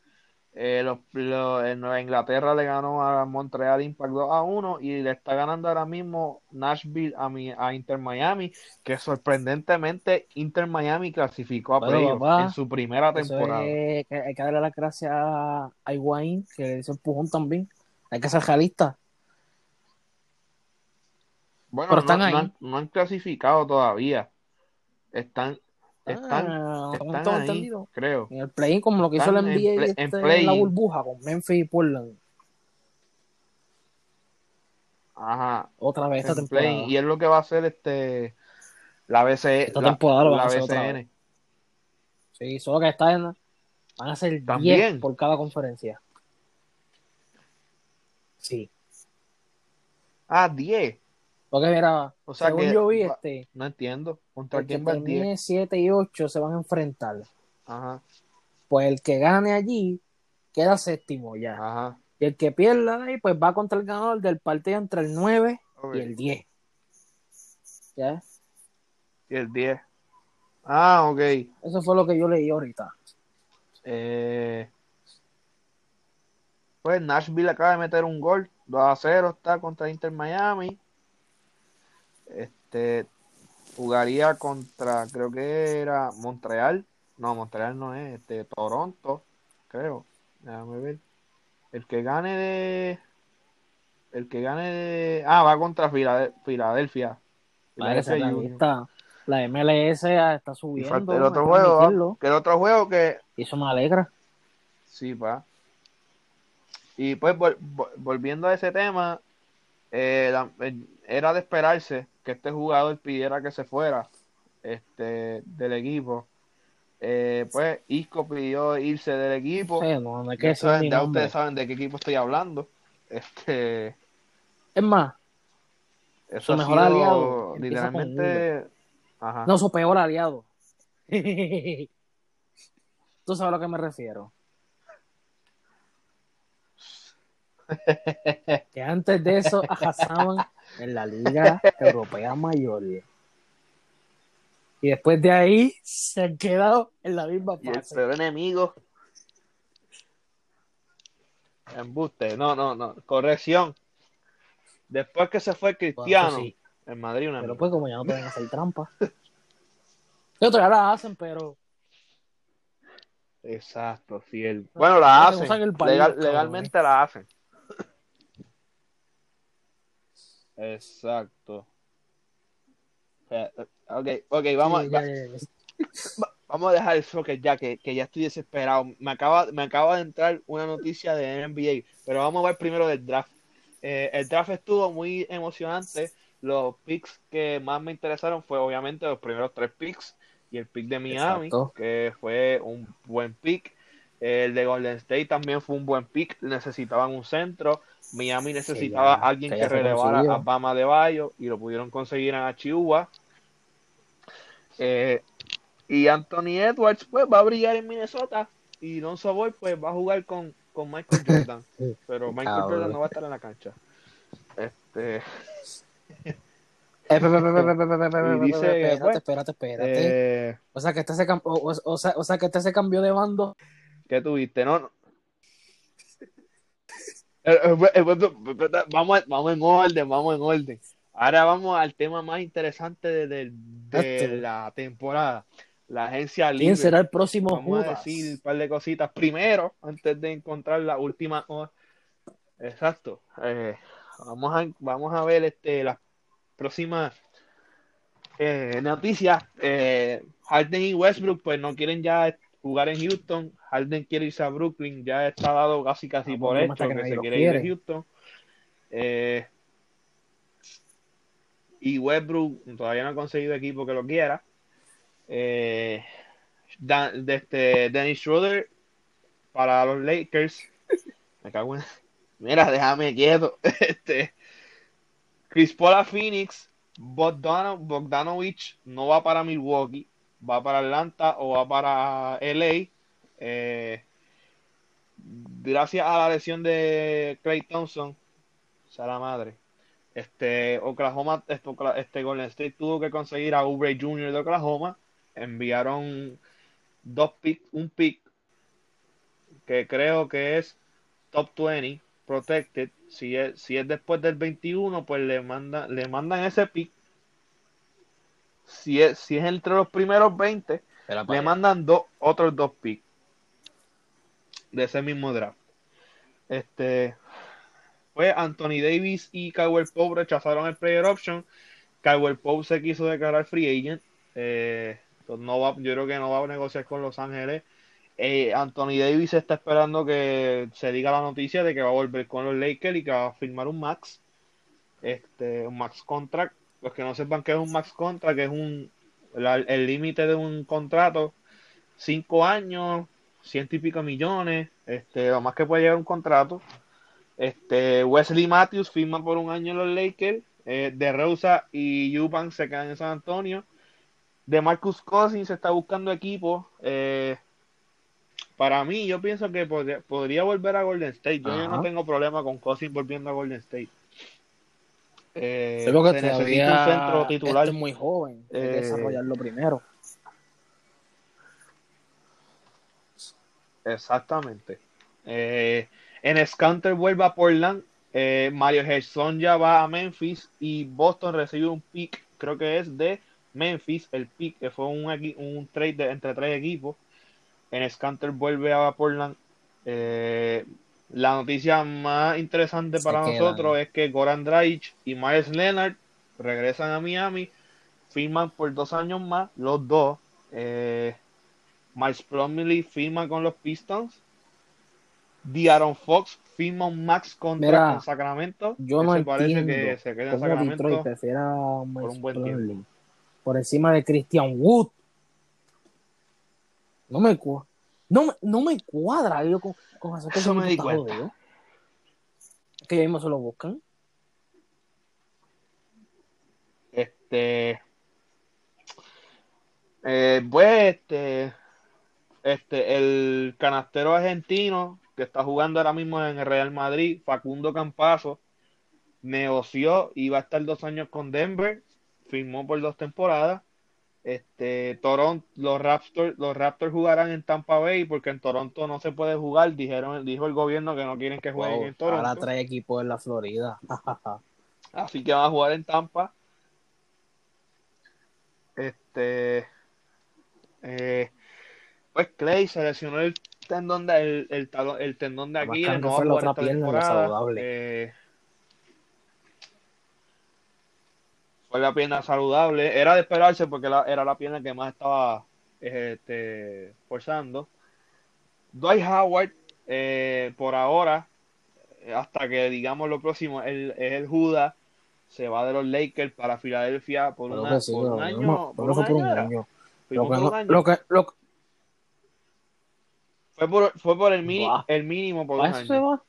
Eh, los, los- en Nueva Inglaterra le ganó a Montreal Impact 2 a 1 y le está ganando ahora mismo Nashville a, mi- a Inter Miami, que sorprendentemente Inter Miami clasificó a Bueno, papá, en su primera temporada. es, hay que darle las gracias a Higuaín, que hizo empujón también. Hay que ser realista. Bueno, Pero no, están no ahí. han, no han clasificado todavía. Están, están, Ah, están ¿cómo tengo ahí, entendido? creo. En el play como lo que hizo el Están en NBA play- este, en en la burbuja con Memphis y Portland. Ajá. Otra vez esta en temporada. y es lo que va a hacer este la BCE, Esta la, temporada lo van la a hacer BCN. Sí, solo que está en. Van a ser 10 También. por cada conferencia. Sí. Ah, 10. Porque mira, O sea según que yo vi, este, no entiendo. ¿Contra quién va el 10? termine 7 y 8 se van a enfrentar. Ajá, Pues el que gane allí queda séptimo ya. ajá. Y el que pierda ahí, pues va contra el ganador del partido entre el 9 Ok. y el 10. ¿Ya? Y el 10. Ah, ok. Eso fue lo que yo leí ahorita. Eh, pues Nashville acaba de meter un gol. 2 a 0 está contra Inter Miami. Este jugaría contra, creo que era Montreal. No, Montreal no es, este Toronto, creo. Déjame ver. El que gane de. El que gane de. Ah, va contra Filade- Filadelfia. La MLS está subiendo. el otro juego, que el otro juego que Y eso me alegra. Sí, pa. Y pues vol- vol- volviendo a ese tema, eh, la- eh, era de esperarse que este jugador pidiera que se fuera este, del equipo. Eh, pues Isco pidió irse del equipo. Sí, no, no hay que Ya, saben- ustedes saben de qué equipo estoy hablando. Este, Es más, eso Su mejor sido aliado literalmente. Ajá. no su peor aliado. Tú sabes a lo que me refiero. Que antes de eso arrasaban en la Liga Europea Mayor. Y después de ahí se han quedado en la misma Y el fase. peor enemigo. Embuste. No, no, no. Corrección. Después que se fue Cristiano, eso sí. en Madrid una Pero pues como ya no pueden hacer trampa. Ellos todavía la hacen, pero Exacto, sí. el- Bueno, la hacen. el país, Legal- legalmente la hacen. Exacto. Eh, eh, Ok, ok, vamos, Sí, ya, ya, vamos a dejar el soccer ya, que, que ya estoy desesperado. Me acaba, me acaba de entrar una noticia de NBA, pero vamos a ver primero del draft. Eh, el draft estuvo muy emocionante. Los picks que más me interesaron fue obviamente los primeros tres picks y el pick de Miami, Exacto. que fue un buen pick. El de Golden State también fue un buen pick. Necesitaban un centro. Miami necesitaba que ya, alguien que, relevara a Bama de Bayo y lo pudieron conseguir en Chihuahua. Y Anthony Edwards pues va a brillar en Minnesota y Don Savoy pues va a jugar con, con Michael Jordan. pero Michael Jordan no va a estar en la cancha. Este espérate, espérate, O sea que este se, o, sea, o sea que este se cambió de bando. ¿Qué tuviste? No, Vamos, vamos en orden, vamos en orden. Ahora vamos al tema más interesante de, de- de Exacto. la temporada. La agencia libre. ¿Quién será el próximo Vamos a Judas? decir un par de cositas primero, antes de encontrar la última. hora. Exacto. Eh, vamos, a, vamos a ver este, las próximas eh, noticias. Eh, Harden y Westbrook pues no quieren ya jugar en Houston. Harden quiere irse a Brooklyn. Ya está dado casi casi Ah, por pues, hasta hecho que se quiere ir de. Houston. Eh, y Westbrook todavía no ha conseguido equipo que lo quiera. Eh, Dan- de este, Dennis Schroeder para los Lakers. Me cago en... Mira, déjame quieto. Este, Chris Paul a Phoenix. Bogdano- Bogdanovich no va para Milwaukee. Va para Atlanta o va para LA. Eh, gracias a la lesión de Clay Thompson. sea la madre. Este, Oklahoma, este, este Golden State tuvo que conseguir a Oubre Jr. de Oklahoma. Enviaron dos pick, un pick que creo que es top 20 protected. Si es, si es después del 21, pues le mandan, le mandan ese pick. Si es, si es entre los primeros 20, Era le mandan dos, otros dos picks de ese mismo draft. Este, pues Anthony Davis y Caldwell Pope rechazaron el player option. Caldwell Pope se quiso declarar free agent. Eh, entonces no va, yo creo que no va a negociar con Los Ángeles. Eh, Anthony Davis está esperando que se diga la noticia de que va a volver con los Lakers y que va a firmar un max, este, un max contract. Los que no sepan qué es un max contract, que es un la- el límite de un contrato, cinco años, ciento y pico millones, este, lo más que puede llegar un contrato. Este, Wesley Matthews firma por un año en los Lakers. Eh, de Rosa y Eubank se quedan en San Antonio. De Marcus Cousins se está buscando equipo. Eh, para mí, yo pienso que podría, podría volver a Golden State. Yo, yo no tengo problema con Cousins volviendo a Golden State. Eh, se necesita un centro titular. este es muy joven. Hay que Eh, desarrollarlo primero. Exactamente. Eh, en Scounter vuelve a Portland. Eh, Mario Gerson ya va a Memphis y Boston recibe un pick, creo que es de Memphis, el pick que fue un, un trade de- entre tres equipos. En Scounter vuelve a Portland. La noticia más interesante Se para quedan. nosotros es que Goran Dragic y Myers Leonard regresan a Miami, firman por dos años más, los dos. Eh, Miles Plumlee firma con los Pistons. D'Aaron Fox firma un max contract Mira, con Sacramento. Yo no se parece entiendo que se queda en Sacramento. a un Miles buen Plumlee por encima de Christian Wood. No me cuadra. No, me- no me cuadra yo con, con eso que Eso me di cuenta. jodido. Que ya mismo se lo buscan. Este. Eh, pues, este. Este, el canastero argentino que está jugando ahora mismo en el Real Madrid, Facundo Campazo, negoció y va a estar dos años con Denver, firmó por dos temporadas. Este, Toronto, los Raptors, los Raptors jugarán en Tampa Bay porque en Toronto no se puede jugar, dijeron, dijo el gobierno que no quieren que jueguen Wow, en Toronto. ahora trae equipo en la Florida. Así que va a jugar en Tampa. Este. eh, pues Clay se lesionó el tendón de, el, el, el tendón de que no va a jugar esta temporada. saludable. Eh, fue la pierna saludable. Era de esperarse porque la- era la pierna que más estaba este, forzando. Dwight Howard, eh, por ahora, hasta que digamos lo próximo, el, es el Judas, se va de los Lakers para Filadelfia por, una- sí, por un no año. por un fue por un año Lo que, por no- un año. lo que, lo que- Fue por, fue por el, mini- el mínimo por ¿para un año.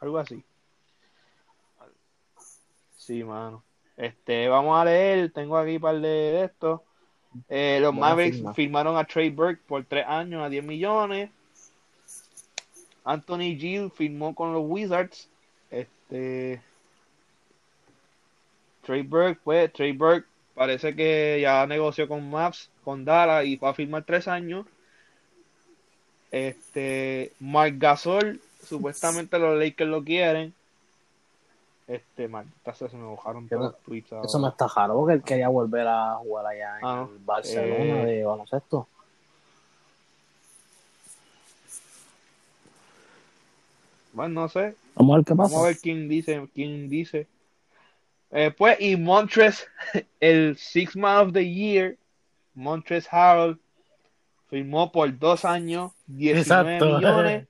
Algo así. Sí, mano. Este, vamos a leer, tengo aquí un par de estos. Eh, los Buena Mavericks firma. firmaron a Trey Burke por 3 años a 10 millones. Anthony Gill firmó con los Wizards. Este Trey Burke, pues, Trey Burke parece que ya negoció con Maps, con Dallas y va a firmar 3 años. Este, Mark Gasol, supuestamente los Lakers lo quieren. Este, Mark, se me mojaron todos los tweets Eso me está raro porque él quería volver a jugar allá en Ah, el Barcelona Eh, de baloncesto. Bueno, no sé. Vamos a ver qué pasa. Vamos a ver quién dice, quién dice. Eh, pues, y Montres, el Six Man of the Year, Montres Harold, firmó por dos años, 19 Exacto. millones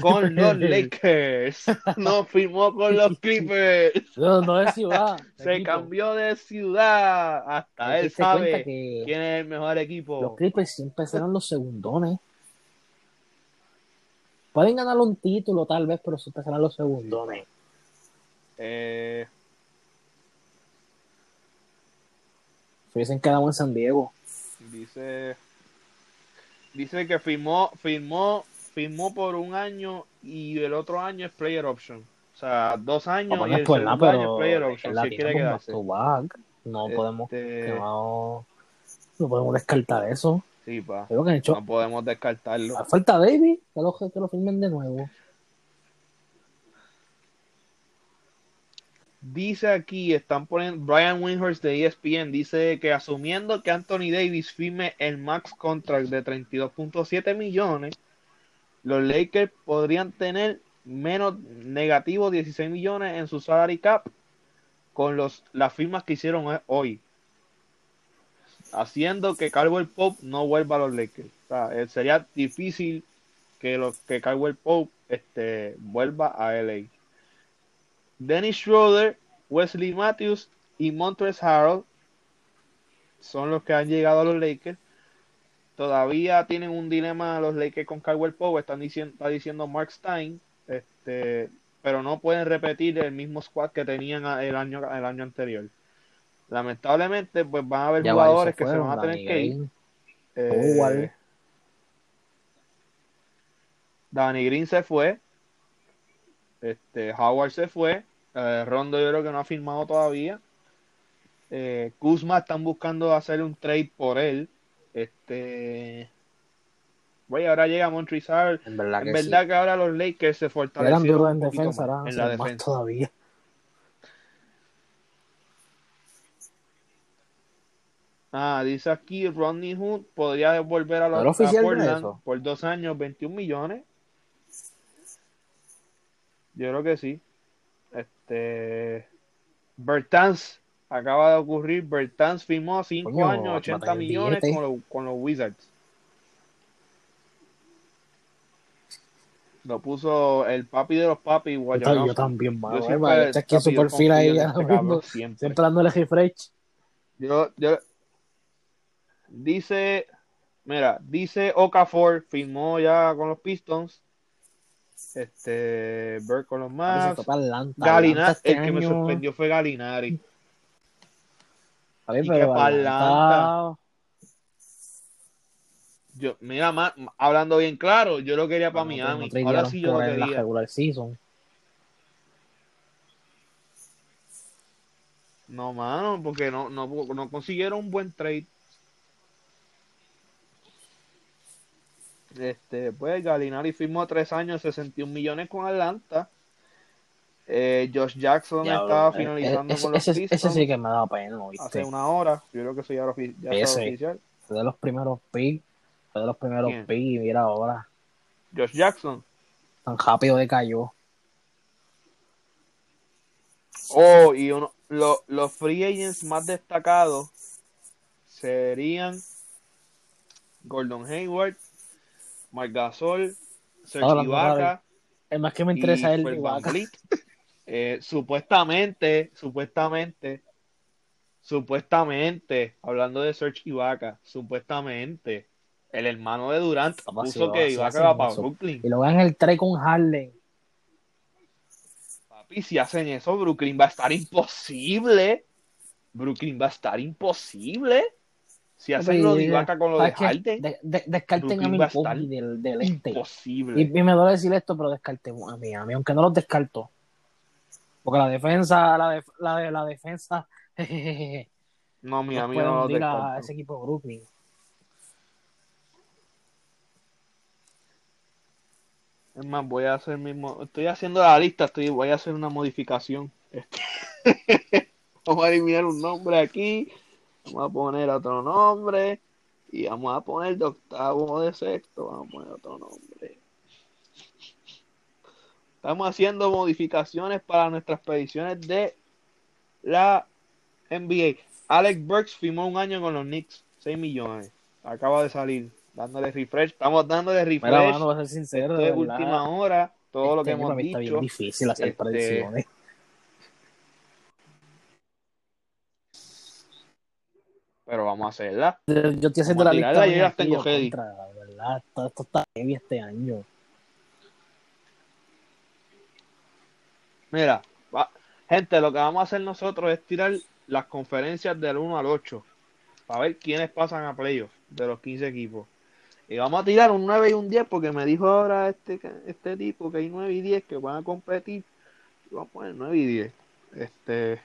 con los Lakers. No firmó con los Clippers. No, no es ciudad. Se equipo. cambió de ciudad. Hasta él sabe que quién es el mejor equipo. Los Clippers siempre serán los segundones. Pueden ganar un título tal vez, pero siempre serán los segundones. Eh, Se hubiesen quedado en San Diego. Dice, dice que firmó, firmó, firmó por un año y el otro año es player option. O sea, dos años Vamos, y el nada, segundo año es player option. Si quiere quedarse. No podemos, Este, no, no podemos descartar eso. sí, pa. Creo que han hecho. No podemos descartarlo. A falta que lo, que lo firmen de nuevo. Dice aquí, están poniendo, Brian Windhorst de ESPN dice que asumiendo que Anthony Davis firme el max contract de 32.7 millones, los Lakers podrían tener menos negativo 16 millones en su salary cap con los, las firmas que hicieron hoy. Haciendo que Caldwell Pope no vuelva a los Lakers. O sea, eh, sería difícil que, los, que Caldwell Pope este, vuelva a LA. Dennis Schroeder, Wesley Matthews y Montrezl Harrell son los que han llegado a los Lakers. Todavía tienen un dilema los Lakers con Caldwell Pope, están diciendo, está diciendo Mark Stein, este, pero no pueden repetir el mismo squad que tenían el año, el año anterior. Lamentablemente, pues van a haber Ya jugadores que se van a tener que ir. Eh. Danny Green se fue. Este, Howard se fue. Eh, Rondo yo creo que no ha firmado todavía. Eh, Kuzma están buscando hacer un trade por él. Este. Güey, ahora llega Montrizal. En verdad En que verdad sí. que ahora los Lakers se Eran fortalecieron duros en defensa, más ahora en la más defensa. todavía. Ah, dice aquí Rodney Hood podría volver a, los, ¿Era a Portland por dos años, 21 millones. Yo creo que sí. Este Bertans acaba de ocurrir. Bertans firmó 5 Coño, años, va a 80 tener millones con, los- con los Wizards. Lo puso el papi de los papis, Yo, yo también, mano. Yo siempre vale, aquí papi, su perfil ahí. este siempre. Siempre dándole refresh. Yo, yo, dice, Mira, dice Okafor, firmó ya con los Pistons. Este, Burke con los Atlanta. Galinari, este el que me sorprendió fue Galinari. Papi, y que pero pa' Atlanta- Yo, mira, ma- hablando bien claro, yo lo quería para no- Miami. no Ahora sí yo lo en la quería. regular season. No, mano, porque no, no, no consiguieron un buen trade. Este, pues Galinari firmó tres años, 61 millones con Atlanta. Eh, Josh Jackson Diablo, estaba eh, finalizando ese, con los ese- ese Pistons sí que me da pena, ¿oíste? hace una hora. Yo creo que eso ya, era ofi- ya Ese. oficial. Fue de los primeros picks, fue de los primeros ¿Quién? picks y mira ahora, Josh Jackson. tan rápido decayó. Oh, y uno, lo- los free agents más destacados serían Gordon Hayward, Marc Gasol, Serge Ahora, Ibaka El más que me interesa es el Ibaka. Eh, supuestamente, supuestamente, supuestamente, hablando de Serge Ibaka, supuestamente, el hermano de Durant puso lo- que Ibaka va para eso. Brooklyn. Y luego en el trade con Harden. Papi, si hacen eso, Brooklyn va a estar imposible. Brooklyn va a estar imposible. Si hacen lo de Ibaka con lo de. Harden, De- de- descarten Brooklyn a a Milwaukee del, del este. imposible. Y, y me duele decir esto, pero descartemos a Miami, aunque no los descarto. Porque la defensa, la, def- la, de- la defensa, jejeje, no, mi amigo, no a ese equipo de Brooklyn. Es más, voy a hacer mismo. Estoy haciendo la lista, estoy, voy a hacer una modificación. Este, Vamos a eliminar un nombre aquí. Vamos a poner otro nombre. Y vamos a poner de octavo o de sexto. Vamos a poner otro nombre. Estamos haciendo modificaciones para nuestras predicciones de la NBA. Alex Burks firmó un año con los Knicks, 6 millones. Acaba de salir, dándole refresh. Estamos dándole refresh. Mira, mano, a ser sincero, Esto de última hora, todo lo que este hemos está dicho. bien difícil hacer Este, predicciones. Pero vamos a hacerla. Yo estoy haciendo Vamos la lista. yo aquí, tengo contra, verdad, esto, esto está heavy este año. Mira, va- gente, lo que vamos a hacer nosotros es tirar las conferencias del 1 al 8 para ver quiénes pasan a playoffs de los 15 equipos. Y vamos a tirar un 9 y un 10 porque me dijo ahora este, este tipo que hay 9 y 10 que van a competir. Vamos a poner 9 y 10. Este.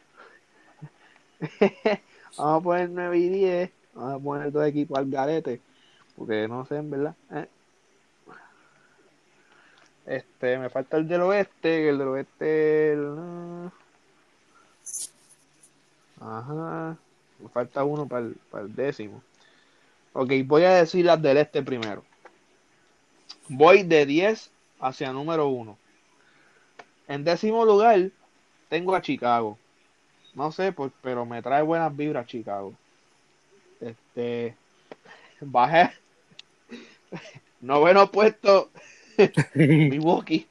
vamos a poner 9 y 10. Vamos a poner dos equipos al garete. Porque no sé, en verdad. Eh. Este, me falta el del oeste, el del oeste. el- Ajá. Me falta uno para el, para el décimo. Ok, voy a decir las del este primero. Voy de 10 hacia número 1. En décimo lugar, tengo a Chicago. No sé, pues, pero me trae buenas vibras Chicago. Este. Bajé. Noveno puesto, Milwaukee.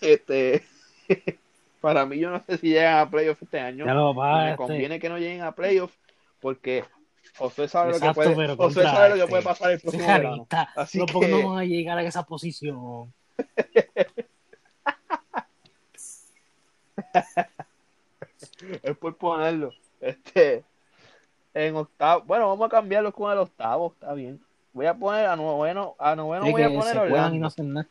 Este. Para mí, yo no sé si llegan a playoffs este año. Ya lo va, me este, conviene que no lleguen a playoffs porque José sabe lo que Exacto, puede, José sabe lo que este, puede pasar el próximo verano. Así no, que- no van a llegar a esa posición. Es por ponerlo. Este, en octavo, bueno, vamos a cambiarlo con el octavo, está bien. Voy a poner a noveno, a noveno Sí, voy a poner Orlando. no.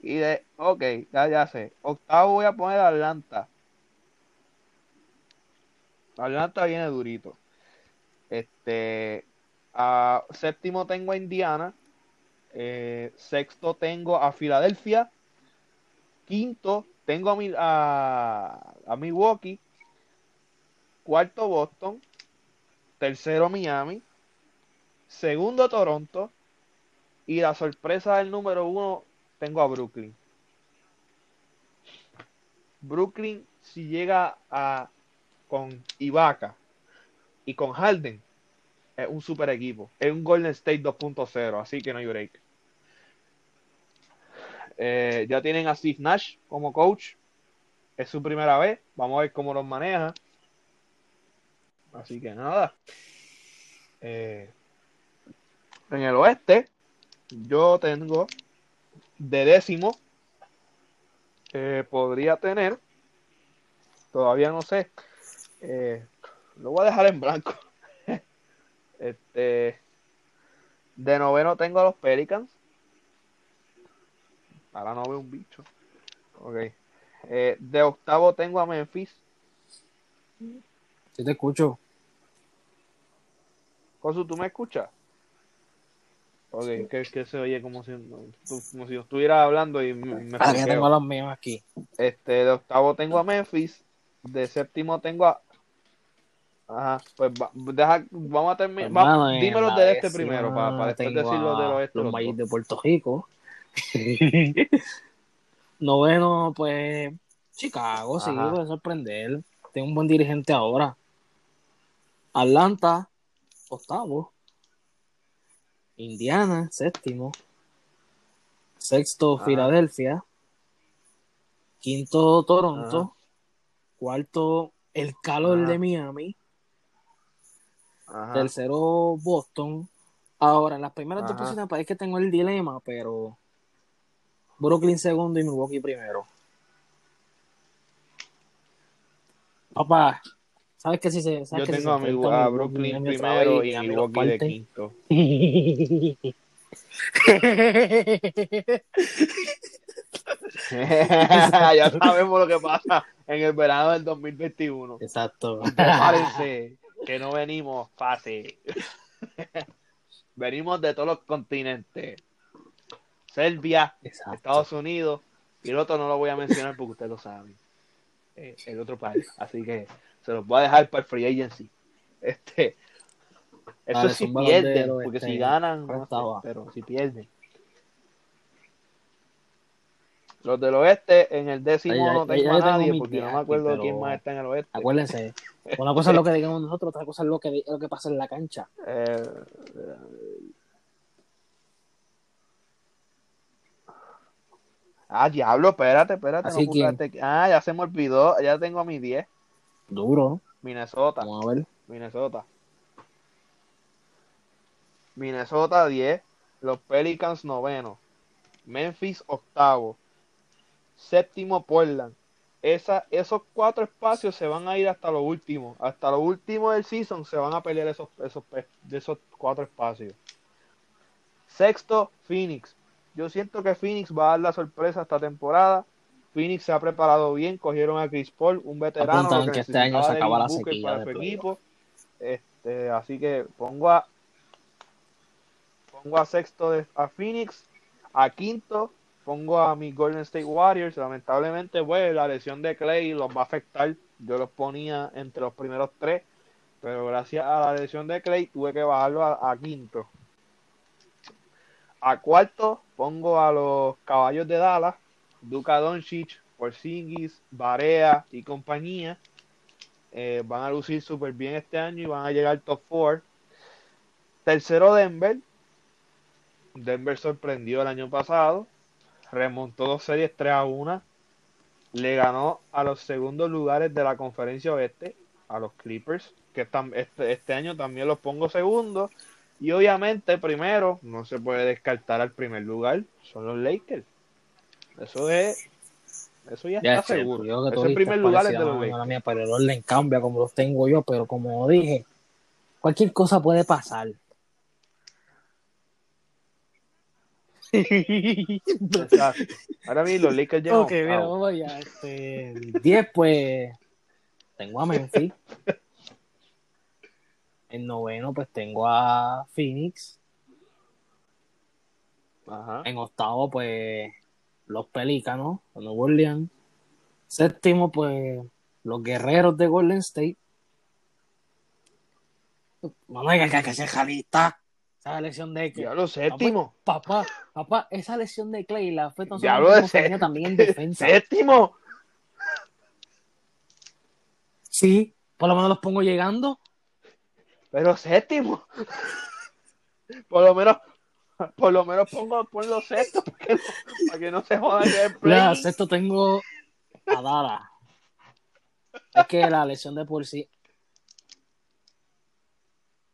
Y de, ok, ya, ya sé. Octavo voy a poner Atlanta. Atlanta viene durito. Este, a séptimo tengo a Indiana. Eh, sexto tengo a Filadelfia. Quinto tengo a, mi- a, a Milwaukee. Cuarto Boston. Tercero Miami. Segundo Toronto. Y la sorpresa del número uno tengo a Brooklyn. Brooklyn, si llega a con Ibaka y con Harden, es un super equipo. Es un Golden State 2.0, así que no hay break. Eh, ya tienen a Steve Nash como coach. Es su primera vez. Vamos a ver cómo los maneja. Así que nada. Eh, en el oeste, yo tengo de décimo. eh, podría tener. Todavía no sé. eh, lo voy a dejar en blanco. este. De noveno tengo a los Pelicans. Ahora no veo un bicho. Ok. Eh, de octavo tengo a Memphis. Si te escucho. Cosu, ¿tú me escuchas? Ok, que, que se oye como si, como si yo estuviera hablando y me, me Ah, ya tengo los míos aquí. Este, de octavo tengo a Memphis. De séptimo tengo a. Ajá, pues va- deja, vamos a terminar. La de este primero, para, para después tengo decir los del oeste. Los dos. de Puerto Rico. Noveno, pues Chicago, sí, puede sorprender. Tiene un buen dirigente ahora. Atlanta, octavo. Indiana, séptimo. Sexto, Ajá. Filadelfia. Quinto, Toronto. Ajá. Cuarto, el calor de Miami. Ajá. Tercero, Boston. Ahora, en las primeras dos posiciones parece que tengo el dilema, pero Brooklyn segundo y Milwaukee primero. Papá, ¿sabes qué si se sabes Yo que si tengo a, se a Brooklyn primero y los Milwaukee de quinto. ya sabemos lo que pasa en el verano del 2021. Exacto. Prepárense, que no venimos fácil. venimos de todos los continentes. Serbia, Exacto. Estados Unidos, y el otro no lo voy a mencionar porque ustedes lo saben. Eh, el otro país. Así que se los voy a dejar para el free agency. Este, eso Dale, si pierden, porque este, si ganan, ¿cuál no sé, estaba? pero si pierden. Los del oeste, en el décimo no tengo a tengo nadie porque no me acuerdo pero- quién más está en el oeste. Acuérdense, una cosa es lo que digamos nosotros, otra cosa es lo que, lo que pasa en la cancha. Eh, Ah, diablo, espérate, espérate. Así no que- Ah, ya se me olvidó. Ya tengo a mi 10. Duro. Minnesota. Vamos a ver. Minnesota. Minnesota 10. Los Pelicans noveno. Memphis octavo. Séptimo Portland. Esa, esos cuatro espacios se van a ir hasta lo último. Hasta lo último del season se van a pelear esos, esos, esos cuatro espacios. Sexto, Phoenix. Yo siento que Phoenix va a dar la sorpresa esta temporada. Phoenix se ha preparado bien, cogieron a Chris Paul, un veterano lo que este año se acaba Devin la Booker sequía para de su playoff. equipo. Este, así que pongo a pongo a sexto de- a Phoenix, a quinto pongo a mis Golden State Warriors. Lamentablemente, pues la lesión de Clay los va a afectar. Yo los ponía entre los primeros tres, pero gracias a la lesión de Clay tuve que bajarlo a, a quinto. A cuarto pongo a los Caballos de Dallas, Duka Doncic, Porzingis, Barea y compañía. Eh, van a lucir súper bien este año y van a llegar al top 4. Tercero Denver. Denver sorprendió el año pasado. Remontó dos series 3 a 1. Le ganó a los segundos lugares de la conferencia oeste, a los Clippers, que este, este año también los pongo segundos. Y obviamente, primero, no se puede descartar al primer lugar, son los Lakers. Eso es. Eso ya, Ya está seguro. yo que Ese viste primer lugar es de los Lakers. la mía, pero el orden cambia como los tengo yo, pero como dije, cualquier cosa puede pasar. Exacto. Ahora mismo los Lakers llegan Ok, mira, octavos. vamos allá. Este, 10, pues tengo a Memphis. En noveno, pues tengo a Phoenix. Ajá. En octavo, pues los Pelícanos, los Orleans. Séptimo, pues los Guerreros de Golden State. Mamá, que que- se jalita. Esa lesión de que. Diablo séptimo. Papá, papá, esa lesión de Clay la fue tan Diablo solo de en ofensiva, sé- también en defensa. Séptimo. Sí, por lo menos los pongo llegando. Pero séptimo. Por lo menos, por lo menos pongo, ponlo sexto para que no, para que no se joda el play. Mira, sexto tengo a Dara. Es que la lesión de por sí.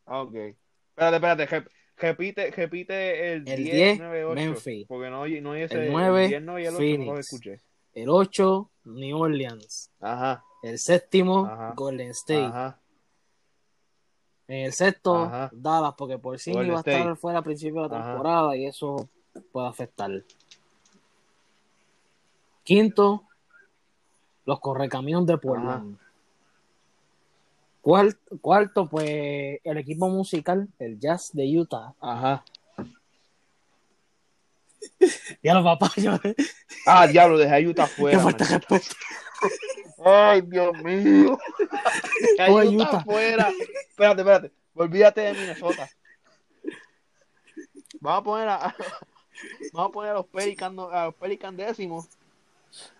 Ok. Espérate, espérate. rep- Repite, repite el, El 10, 10, 9, 8. Memphis. Porque no, no oí ese. El 9, 10 no y el 8 no Phoenix. los escuché. El 8, New Orleans. Ajá, El séptimo, Ajá. Golden State. ajá. En el sexto, Ajá. Dallas, porque por sí iba a estar fuera a principio de la Ajá. temporada y eso puede afectar. Quinto, los correcaminos de Portland. Cuarto, cuarto, pues el equipo musical, el Jazz de Utah. Ajá. Ya los papás, yo, Ah, diablo, dejé a Utah fuera. Ay, Dios mío. Dejé a Oye, Utah Utah. fuera. Espérate, espérate. Olvídate de Minnesota. Vamos a poner a, vamos a poner a los Pelicans, no- a los Pelicans décimos,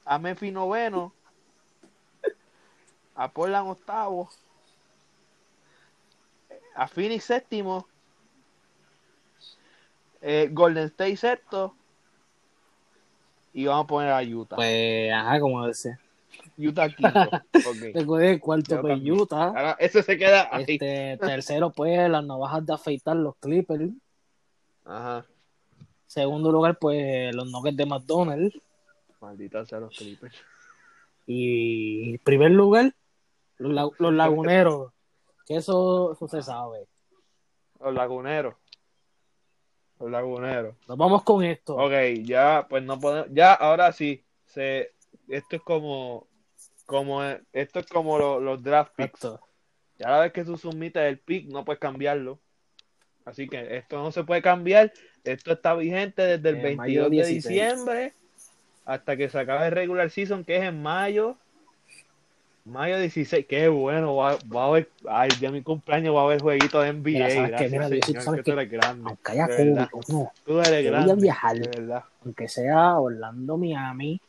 a Memphis noveno, a Portland octavo, a Phoenix séptimo, eh, Golden State sexto y vamos a poner a Utah. Pues, ajá, como decía. Utah quinto. Ok. Recuerden, el cuarto, pues también. Utah. Ahora, ese se queda ahí. Este, tercero, pues las navajas de afeitar, los Clippers. Ajá. Segundo lugar, pues los Nuggets de McDonald's. Maldita sea los Clippers. Y primer lugar, los, los laguneros. Que eso, eso se sabe. Los laguneros. Los laguneros. Nos vamos con esto. Ok, ya, pues no podemos. Ya, ahora sí. Se, esto es como. Como esto es como lo- los draft picks. Esto. Ya la vez que tú sumites el pick, no puedes cambiarlo. Así que esto no se puede cambiar. Esto está vigente desde el Eh, 22 mayo de 16. diciembre hasta que se acabe el regular season, que es en mayo. Mayo 16, qué bueno. Va, va a haber, ay, ya mi cumpleaños va a haber jueguito de NBA. Mira. Gracias, Mira, señor, ¿sabes que tú eres grande. Aunque haya de no, Tú eres que voy a grande. viajar. De aunque sea Orlando, Miami,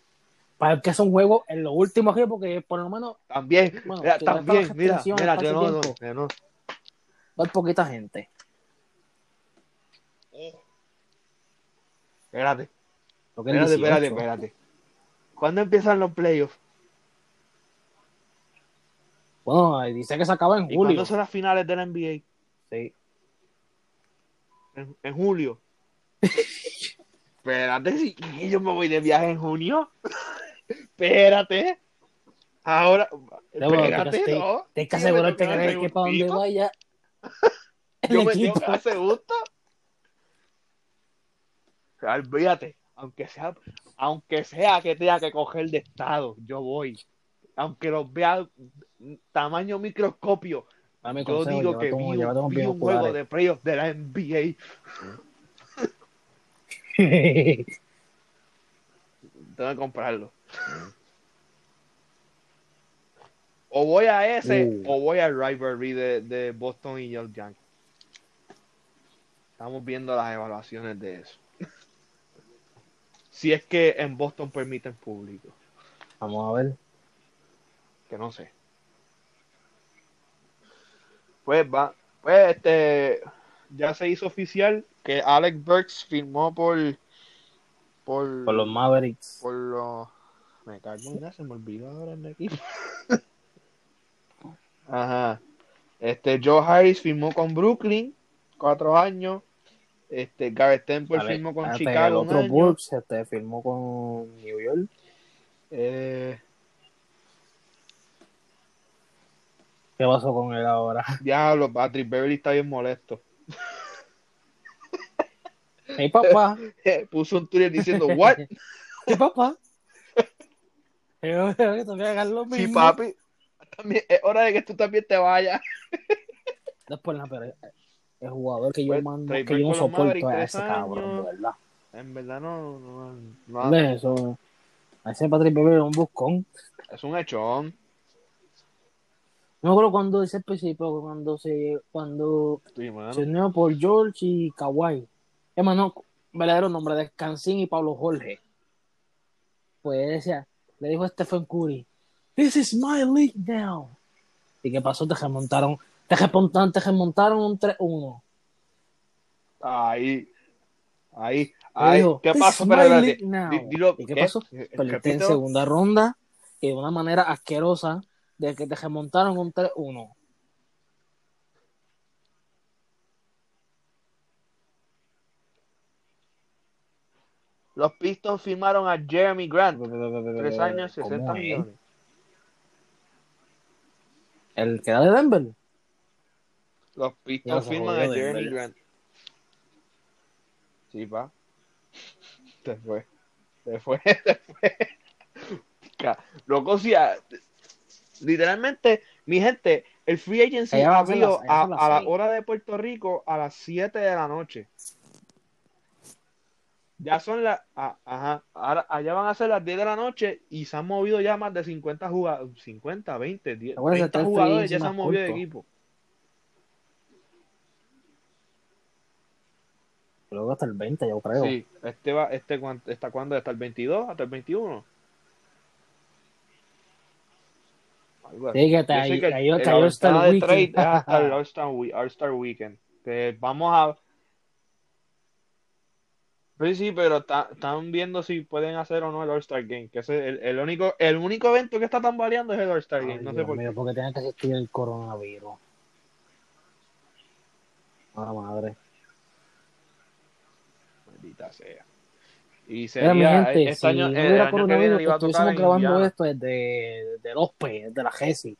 para que son juegos en los últimos días, porque por lo menos También, Bueno, mira, también, mira, mira, que no, que no. haber poquita gente. Espérate, es espérate, espérate, 18. espérate. ¿Cuándo empiezan los playoffs? Bueno, dice que se acaba en ¿Y julio. cuándo son las finales de la NBA? Sí. En, en julio. Espérate, si y yo me voy de viaje en junio. Espérate. Ahora, espérate, te- no. Tienes que asegurarte que, para donde vaya Yo me tengo equipo. que hacer gusto. Olvídate, aunque sea, aunque sea que tenga que coger de estado, yo voy. Aunque los vea tamaño microscopio, Dame yo consejo, digo que vi, un- vi juego oculares. de playoffs de la NBA. Tengo que comprarlo. O voy a ese Uh. o voy al rivalry de, de Boston y los Yankees. Estamos viendo las evaluaciones de eso. si es que en Boston permiten público, Vamos a ver. que no sé. Pues va, pues este ya se hizo oficial que Alex Burks firmó por por Por los Mavericks. por los me cago en se me olvidó ahora el equipo. Ajá. Este Joe Harris firmó con Brooklyn cuatro años. Este Garrett Temple ver, firmó con Chicago el un año. Bulls este, firmó con New York. Eh, ¿Qué pasó con él ahora? diablo, Patrick Beverly está bien molesto. Hey, papá. Puso un Twitter diciendo what? ¿Qué papá? Yo creo que a hacer lo Sí, mismo. papi. También, es hora de que tú también te vayas. Después, no, pero el jugador que yo Pues, mando, Trey que yo no soporto es ese cabrón, años. de verdad. En verdad no, no, no- ¿Dónde es eso? A ese Patrick Beverly es un buscón. es un hechón. No me acuerdo cuando dice el principio, cuando se, cuando Sí, se unió por George y Kawhi. Hermano, verdadero nombre de Cancín y Pablo Jorge. Pues decía, le dijo a Stephen Curry, This is my league now. ¿Y qué pasó? Te remontaron, te remontaron, te remontaron un 3-1. Ahí, ahí, ahí. dijo, ¿Qué "This pasó? is Espera, my espérate. league now". Di- dilo, ¿Y qué pasó? Eh, Perdiste en segunda ronda y de una manera asquerosa de que te remontaron un 3-1. Los Pistons firmaron a Jeremy Grant. Tres años, ¿Cómo 60 es? millones. El que da de Denver. Los Pistons firman a Jeremy. Grant. Sí, pa. Se fue. Se fue, se fue. Loco, a- literalmente, mi gente, el free agency Allá van a a, la hora de Puerto Rico a las 7 de la noche. Ya son las, a- ajá, ahora, allá van a ser las 10 de la noche y se han movido ya más de 50 jugadores, 50, 20, 10, Acuérdense, 30 está el free jugadores ya se han movido de equipo. Luego hasta el 20, yo creo. Sí, este va, este está cuándo, hasta el 22, hasta el 21. Algo así. Sí, que Yo te sé ahí- ahí- el el All-Star weekend. hasta el All-Star Wee- All-Star Weekend. Que vamos a. Sí, sí, pero ta- están viendo si pueden hacer o no el All-Star Game. Que es el, el único, el único evento que está tan variando es el All-Star Ay, Game. No sé por mío, qué. porque tiene que existir el coronavirus. A la madre. Maldita sea. Y Mira, sería, mi gente, este si año, no el hubiera año que viene iba a tocar en grabando Indiana. esto desde, desde los P, desde la GESI.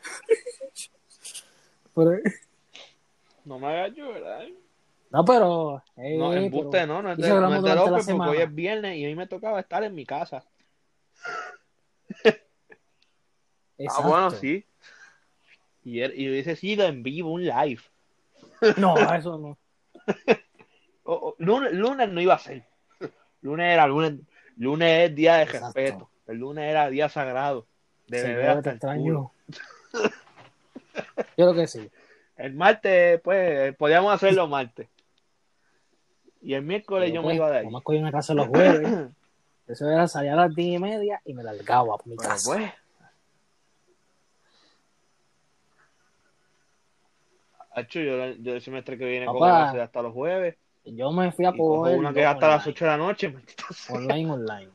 Pero, No me hagas llorar. No, pero. eh, No, pero- embuste no, no es de, no es de López porque hoy es viernes y a mí me tocaba estar en mi casa. Exacto. Ah, bueno, sí. Y, él- y hubiese sido en vivo, un live. No, eso no. O- o- lunes, lunes no iba a ser. Lunes era lunes. Lunes es día de Exacto. respeto. El lunes era día sagrado. De Sí, beber hasta extraño. Yo creo que sí. El martes, pues, podíamos hacerlo martes. Y el miércoles yo, me pues, iba de ahí. Nomás cogí una casa los jueves. Eso era salir a las 10 y media y me largaba por mi Pero casa. pues. Yo, yo el semestre que viene Papá. clases hasta los jueves. Yo me fui a coger una que es hasta las online, 8 de la noche. online, online.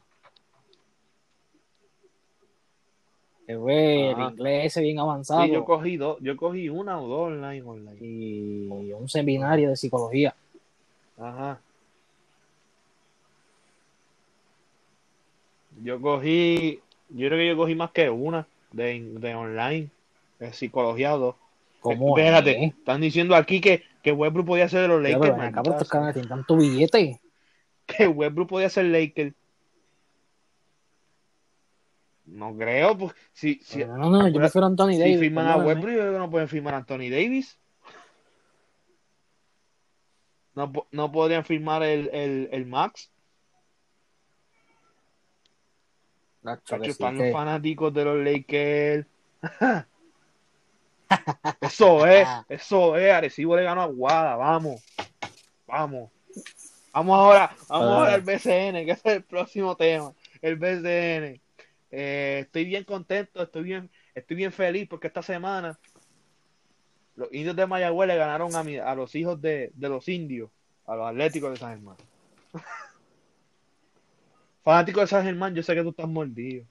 Que fue el Ajá. inglés ese bien avanzado Sí, yo cogí dos, yo cogí una o dos online online. y un seminario de psicología. Ajá. Yo cogí, yo creo que yo cogí más que una de, de online, de psicología o dos. ¿Cómo Espérate, es? están diciendo aquí que, que Westbrook podía ser de los Lakers. pero acá, estos tienen tanto billete. Que Westbrook podía ser Lakers. No creo, pues si, si, no, no, no, yo prefiero a Anthony si Davis. firman a. Westbrook, yo creo que no pueden firmar a Anthony Davis. No, no podrían firmar el, el, el Max. Nacho, están los fanáticos de los Lakers. eso es, eso es. Arecibo le ganó a Guada, vamos. Vamos. Vamos ahora, vamos Ah. ahora al BCN, que es el próximo tema. El BCN. Eh, estoy bien contento, estoy bien, estoy bien feliz porque esta semana los indios de Mayagüez le ganaron a, mi- a los hijos de, de los indios, a los atléticos de San Germán. Fanático de San Germán, yo sé que tú estás mordido.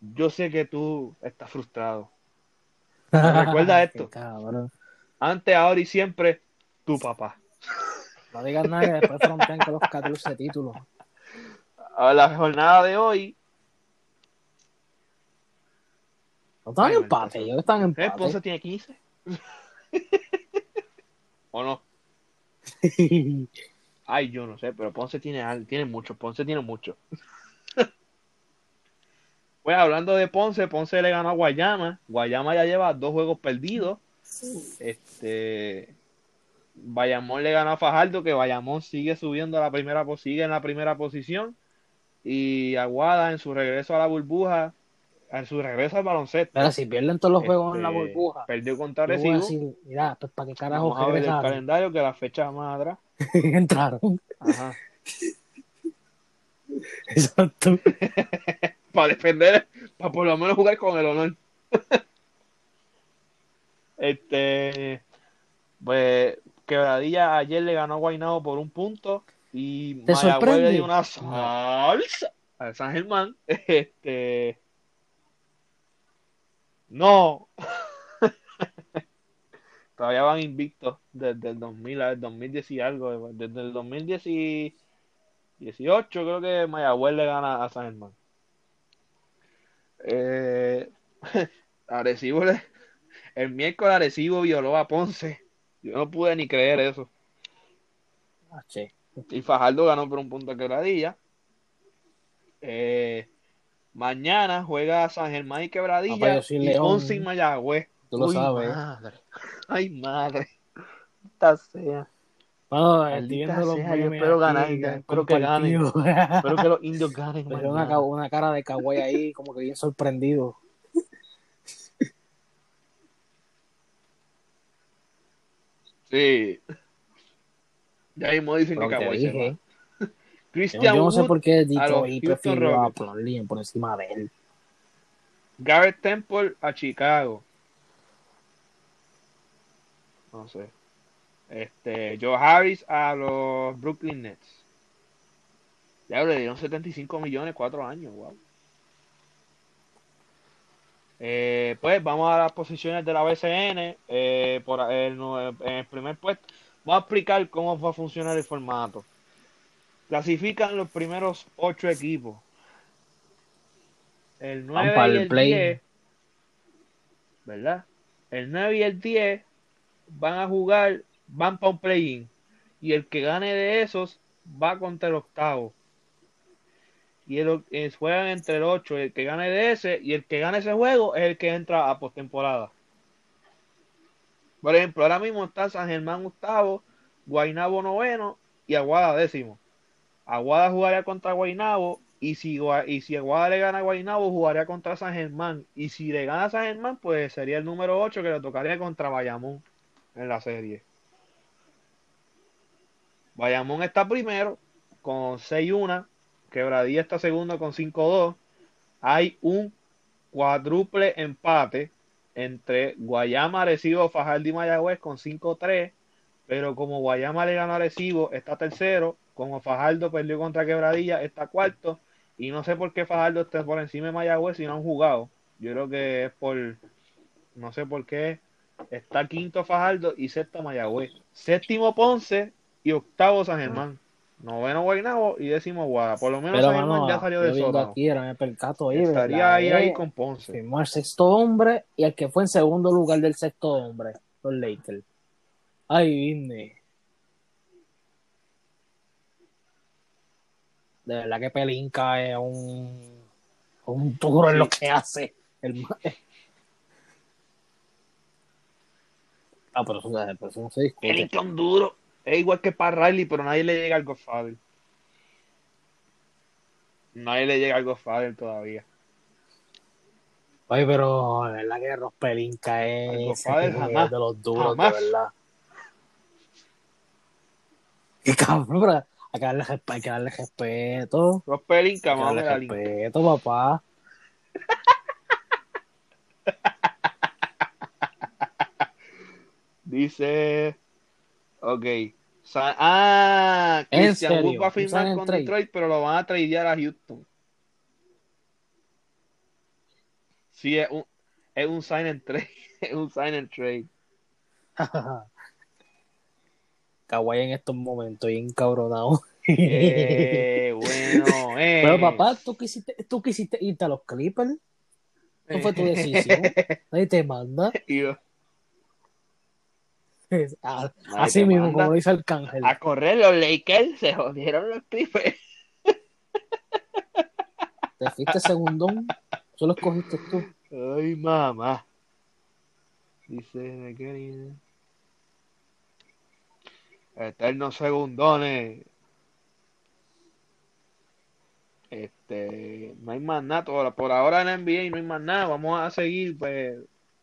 Yo sé que tú estás frustrado. Pero recuerda esto. Antes, ahora y siempre, tu papá. No digas nada que después frontean con los 14 títulos. A la jornada de hoy, No están Ay, en empate, ellos están en ¿eh? empate. Ponce tiene 15. ¿O no? Ay, yo no sé, pero Ponce tiene, tiene mucho. Ponce tiene mucho. Pues hablando de Ponce, Ponce le ganó a Guayama. Guayama ya lleva dos juegos perdidos. Este Bayamón le ganó a Fajardo, que Bayamón sigue subiendo a la primera pos- sigue en la primera posición. Y Aguada en su regreso a la burbuja, en su regreso al baloncesto. Mira, si pierden todos los juegos en la este, burbuja, Perdió contra decir, mira, pues para qué carajo Vamos a ver el calendario que la fecha más atrás. Entraron. Ajá. Exacto. para defender, para por lo menos jugar con el honor. este, pues Quebradilla ayer le ganó a Guaynabo por un punto y ¿Te Mayagüez le dio una salsa al San Germán. Este, no, Todavía van invictos desde el 2000 al 2010 y algo. Desde el 2018 creo que Mayagüez le gana a San Germán. Eh, Arecibo le- el miércoles Arecibo violó a Ponce. Yo no pude ni creer eso. Ah, che. Y Fajardo ganó por un punto de quebradilla. Eh, mañana juega San Germán y Papá, Quebradilla yo soy y León. Ponce y Mayagüez. Tú lo Uy, sabes. madre. Ay, madre. Esta sea. Bueno, Maldita estoy viendo los sea, yo memes espero ganar, espero que ganen. Espero que los indios ganen. Pero una, una cara de kawaii ahí, como que bien sorprendido. Sí. Ya mismo dicen Pero que Kawhi se va. Christian yo no sé Wood, por qué Detroit prefirió a. Plumlee por encima de él. Garrett Temple a Chicago. No sé. Este, Joe Harris a los Brooklyn Nets. Ya le dieron 75 millones, cuatro años, wow. Eh, pues vamos a las posiciones de la BCN. eh, por el, en el primer puesto, vamos a explicar cómo va a funcionar el formato. Clasifican los primeros ocho equipos. El 9 para y el el play. 10, ¿verdad? El 9 y el 10 van a jugar, van para un play-in. Y el que gane de esos va contra el octavo. Y el, eh, juegan entre el 8, el que gane de ese, y el que gane ese juego es el que entra a postemporada. Por ejemplo, ahora mismo está San Germán octavo, Guainabo noveno y Aguada décimo. Aguada jugaría contra Guainabo y si, y Aguada le gana a Guainabo jugaría contra San Germán. Y si le gana a San Germán, pues sería el número 8 que le tocaría contra Bayamón en la serie. Bayamón está primero con 6-1. Quebradilla está segundo con 5-2. Hay un cuádruple empate entre Guayama, Arecibo, Fajardo y Mayagüez con 5-3. Pero como Guayama le ganó a Arecibo, está tercero. Como Fajardo perdió contra Quebradilla, está cuarto. Y no sé por qué Fajardo está por encima de Mayagüez si no han jugado. Yo creo que es por. No sé por qué. Está quinto Fajardo y sexto Mayagüez. Séptimo Ponce y octavo San Germán. Noveno Guaynabo y décimo Guada. Por lo menos Pero, San Germán mano, ya salió viendo sótano. aquí, era me percato ahí, Estaría ¿verdad? ahí, ahí con Ponce. Firmó al sexto hombre y el que fue en segundo lugar del sexto hombre, los Lakers. Ay, vine. De verdad que Pelinka es un, un duro en lo que hace. El Ah, pero eso, pero eso no se discute. El Lincoln duro. Es igual que para Riley, pero nadie le llega al Godfather. Nadie le llega al Godfather todavía. Ay, pero de verdad que Ross Pelinka es es jamás. de los duros, Jamás. de verdad. Y cabrón, hay que darle, hay que darle respeto. Vamos a Lincoln. respeto, papá. Dice. Ok. Sa- ah, ¿En Christian Wood va a ¿Un firmar con trade? Detroit, pero lo van a tradear a Houston. Sí, es un, es un sign and trade. Es un sign and trade. Kawhi en estos momentos, bien cabronado. Eh, bueno, eh. Pero papá, ¿tú quisiste, tú quisiste irte a los Clippers. ¿Eso fue tu decisión? Nadie te manda. Y yo, Así mismo, como dice Arcángel. a correr los Lakers, se jodieron los Clippers. Te fuiste segundón. Solo escogiste tú. Ay, mamá. Dice de qué Eternos segundones. Este, no hay más nada. Por, ahora en NBA no hay más nada. Vamos a seguir pues,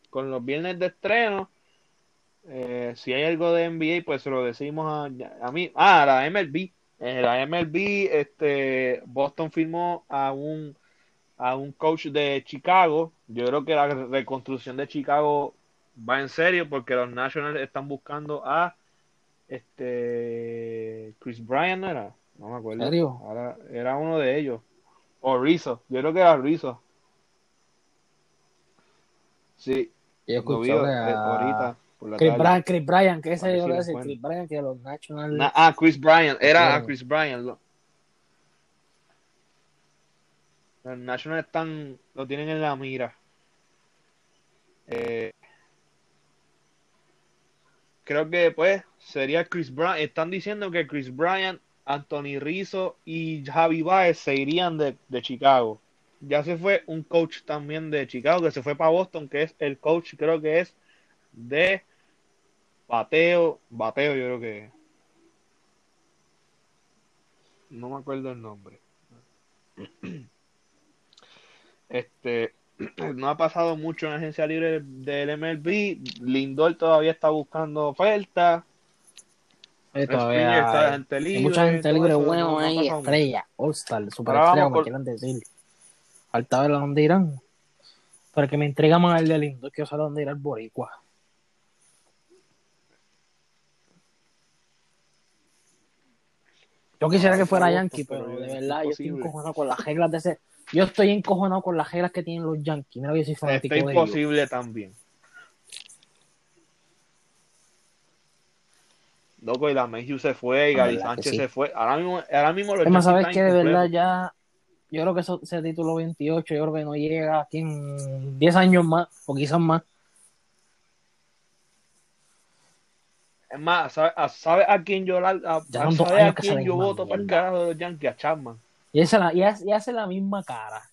con los viernes de estreno. Eh, si hay algo de NBA, pues se lo decimos a, a mí. Ah, la MLB. En la MLB, este, Boston firmó a un a un coach de Chicago. Yo creo que la reconstrucción de Chicago va en serio porque los Nationals están buscando a este Chris Bryant, ¿no era? No me acuerdo. ¿En serio? Ahora era uno de ellos. O Rizzo. Yo creo que era Rizzo. Sí, Yo a, ahorita por la Chris tarde. Bryan, Chris Bryan, que ese yo decir. Chris Bryan, que los National. Na- ah, Chris Bryan, era a. Chris Bryan. Lo, los National están, lo tienen en la mira. Eh, creo que pues sería Chris Bryan. Están diciendo que Chris Bryan, Anthony Rizzo y Javi Baez se irían de, de Chicago. Ya se fue un coach también de Chicago que se fue para Boston, que es el coach, creo que es de bateo, bateo yo creo que. No me acuerdo el nombre. Este, no ha pasado mucho en la agencia libre del MLB. Lindor todavía está buscando ofertas. Eh, todavía está hay, gente hay mucha gente libre bueno no- no ha ahí, pasado mucho. estrella, All-Star, super Ahora estrella, vamos como por- quieran decir. Falta ver a dónde irán. Pero que me entrega más el de lindo, quiero saber dónde irá el Boricua. Yo quisiera que fuera Yankee, pero de es verdad yo estoy encojonado con las reglas de ese. Yo estoy encojonado con las reglas que tienen los Yankees. Mira, yo soy fanático Está de imposible también. Loco, y la Mayhew se fue, y La Gary que Sánchez sí. se fue. Ahora mismo, ahora mismo los Es más, Yankees ¿sabes qué? De verdad ya. Yo creo que eso, ese título 28, yo creo que no llega aquí en 10 años más, o quizás más. Es más, ¿sabes a, sabe a quién yo, la, a, ¿sabe a que quién yo voto para el carajo de los Yankees? A Chapman. Y, hace la, y, hace, y hace la misma cara.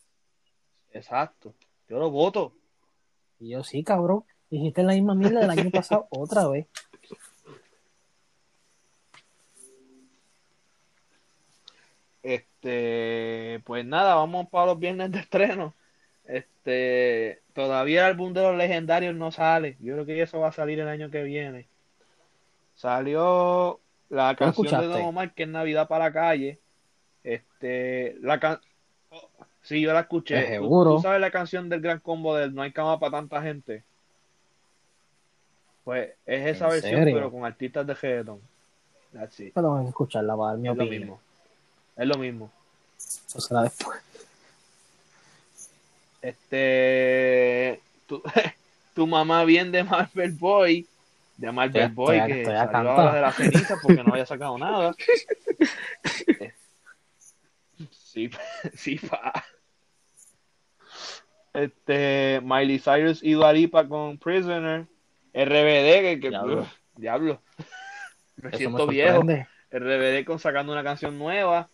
Exacto. Yo lo voto. Y yo, sí, cabrón. Hiciste la misma mierda del año pasado otra vez. Este, pues nada, vamos para los viernes de estreno. Este, todavía el álbum de los legendarios no sale. Yo creo que eso va a salir el año que viene. Salió la ¿Lo canción de? Don Omar, que es Navidad para la calle. Este, la can... Sí, yo la escuché. ¿Tú- seguro. ¿Tú, sabes la canción del gran combo del No hay cama para tanta gente? Pues es esa ¿En versión, serio? pero con artistas de reggaeton. Pero que escucharla para dar mi Es lo opinión. mismo. Es lo mismo. Eso será después. Este, tu, tu mamá bien de Marvel Boy, de Marvel Estoy- Boy, estoy- que estoy salió de la ceniza porque no había sacado nada. Sí, sí, pa. Este, Miley Cyrus y con Prisoner, RBD, que, que Diablo. uf, diablo, me Eso siento me viejo. RBD con sacando una canción nueva.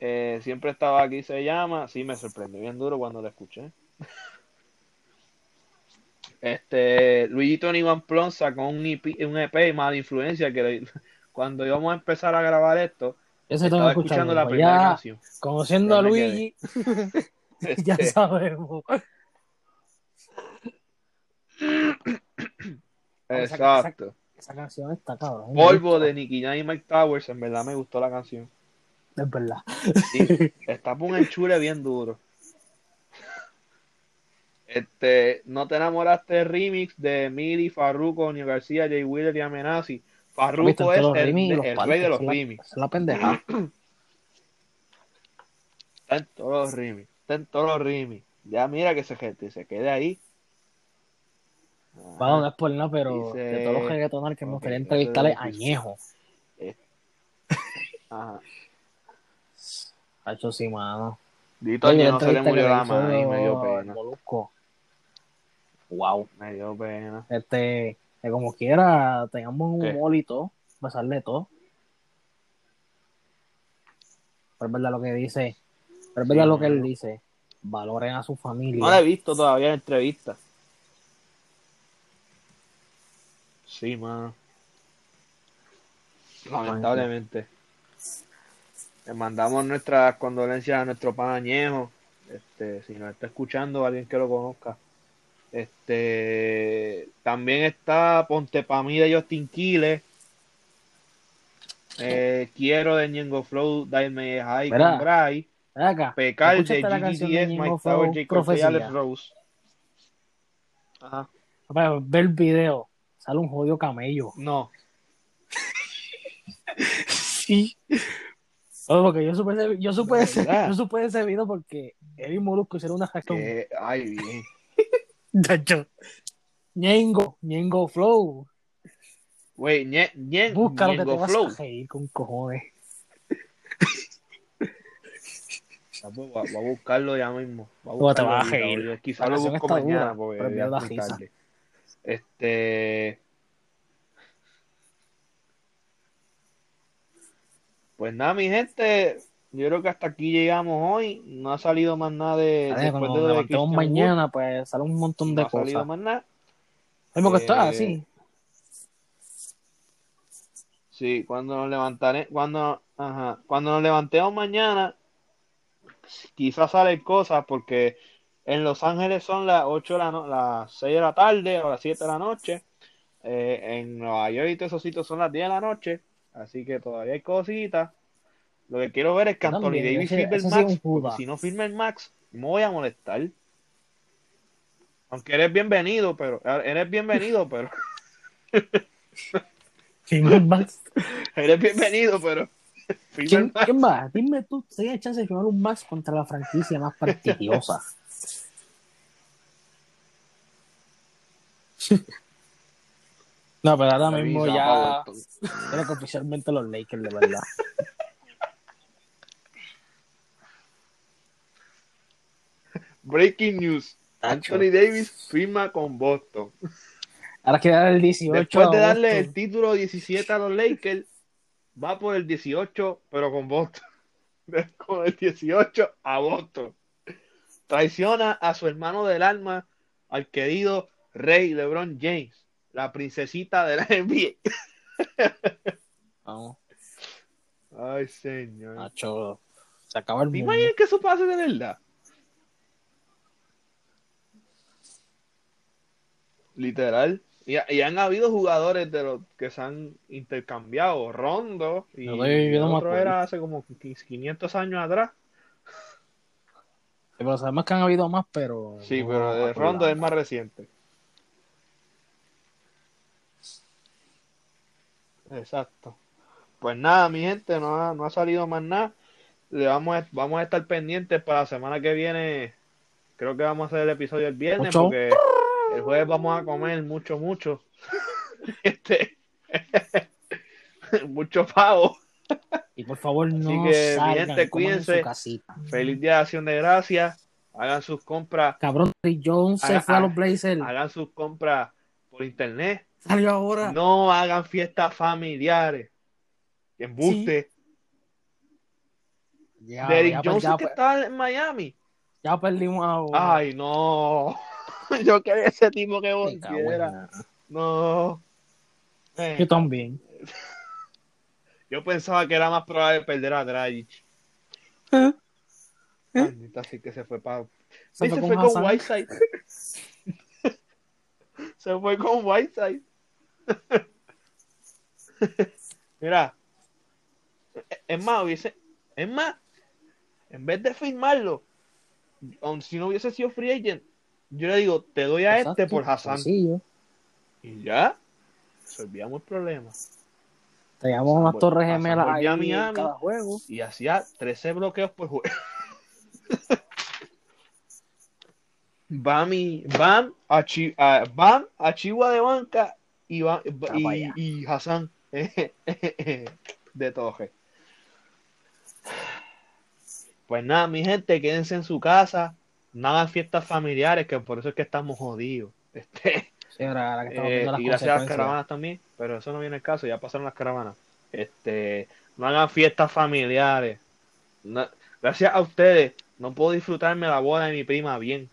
Eh, siempre estaba aquí, se llama. Sí, me sorprendió bien duro cuando la escuché. Este, Luigi Tony Van Plon sacó un EP, un EP Mala Influencia que le- cuando íbamos a empezar a grabar esto, Eso estaba escuchando la Pues primera ya, canción. conociendo a Ya me Luigi, ya Este, sabemos. exacto. Esa canción está cabrón. Polvo de Nicky Jam y Mike Towers, en verdad me gustó la canción. Es verdad. Sí, está por un enchule bien duro. Este, no te enamoraste remix de Miri, Farruko, Nio García, Jay Wheeler y Amenazi. Farruko es el, el rey de los esa es la- remix. esa es la pendeja. Está en todos los remix. Está en todos los remix. Ya mira que se, que se quede ahí. Bueno, no es por nada, pero Dice- de todos los reggaetoneros que me Ok, gustaría eso entrevistarle, Añejo. Ajá. Ha hecho sí, mano. Dito Oye, no se le murió la mano y me dio pena. Molusco. Wow. Me dio pena. Este, que como quiera, tengamos un humor y todo, pasarle todo. Pero es verdad lo que dice, pero es verdad Sí, lo que él dice. Valoren a su familia. No la he visto todavía en entrevista. Sí, mano. Lamentablemente. Le mandamos nuestras condolencias a nuestro pan Añejo. Este, si nos está escuchando, alguien que lo conozca. Este, también está Ponte pa' mí de Justin Quiles. Eh, quiero de Ñengo Flow, Daime High Bray. Acá. Pecar de ¿escuchaste la canción de GGDS, Ñengo Mike Flow, Tower, Jacob? Alex Rose. Ajá. Papá, Ve el video. Sale un jodido camello. No, Sí. Oye, porque yo supe ese, yo supe ¿De ese, yo supe ese video porque él y Molusco hicieron una reacción. ay, bien. Tacho. Ñengo, Ñengo Flow. Güey, ñe, ñe, Busca lo que te Ñengo vas Flow. a reír con cojones. Ah, pues, Va, va a buscarlo ya mismo. Va a Pues te buscarlo vas a reír. Quizá La lo busco mañana dura, porque ya es tarde. Este. Pues nada, mi gente. Yo creo que hasta aquí llegamos hoy. No ha salido más nada de. Ay, después de de Wood, mañana, pues sale un montón de no ha salido cosas. más nada. Es porque esto es Eh, así. Sí, cuando nos levantaré, cuando, ajá, cuando nos levantemos mañana, quizás salen cosas porque en Los Ángeles son las 8 de la no- las 6 de la tarde o las 7 de la noche. Eh, en Nueva York y todos esos sitios son las 10 de la noche, así que todavía hay cositas. Lo que quiero ver es que Anthony Davis firme el max, si no firma el max, me voy a molestar. Aunque eres bienvenido, pero eres bienvenido, pero Firma el Max. eres bienvenido, pero ¿Quién, max. ¿Quién va? Dime tú, si hay chance de firmar un Max contra la franquicia más prestigiosa. No, pero ahora mismo ya creo que oficialmente los Lakers, de verdad. Breaking news. Anthony Davis firma con Boston. Ahora que dar el 18 Después de a darle Boston. el título 17 a los Lakers, va por el 18, pero con Boston. Con el 18 a Boston. Traiciona a su hermano del alma, al querido Rey LeBron James, la princesita de la NBA. Vamos, Ay, señor. Nacho, se acaba el ¿Te mundo. imaginas que eso pase de verdad? Literal. Y, y han habido jugadores de los que se han intercambiado. Rondo y no el otro era hace como 500 años atrás. Pero sabemos que han habido más, pero. Sí, no pero de. Rondo es más reciente. Exacto. Pues nada, mi gente, no ha, no ha salido más nada. Le vamos a, vamos a estar pendientes para la semana que viene. Creo que vamos a hacer el episodio el viernes Mucho. porque el jueves vamos a comer mucho, mucho. Este, mucho pavo. Y por favor, no que, mi salgan, gente, coman en cuídense. Feliz día de acción de gracias. Hagan sus compras, Cabrón, Jones se Haga- fue a los Blazers. hagan sus compras por internet. Salió ahora. No hagan fiestas familiares. Embuste. Ya, ya, pues, Johnson ya, que pues, está en Miami. ya perdimos ahora. Ay, no. Yo quería ese tipo que volviera. No. Eh, Yo también. yo pensaba que era más probable perder a Dragic. ¿Eh? Maldita, así que se fue para. Se se fue con con. Whiteside. se fue con Whiteside. Mira. Es más, hubiese. Es más. En vez de firmarlo, aun si no hubiese sido free agent, yo le digo, te doy a este por Hassan. sencillo. Y ya. Resolvíamos el problema. Teníamos unas torres gemelas ahí a Miami. cada juego. Y hacía 13 bloqueos por juego. Bam y Bam a, Chi- a- Bam a Chihuahua de banca pa' y, y Hassan de Toje. Pues nada, mi gente, quédense en su casa, no hagan fiestas familiares, que por eso es que estamos jodidos. Este, Sí, ahora, ahora que estamos eh, las y gracias a las caravanas también, pero eso no viene el caso, ya pasaron las caravanas. Este, no hagan fiestas familiares. No- gracias a ustedes, no puedo disfrutarme la boda de mi prima bien.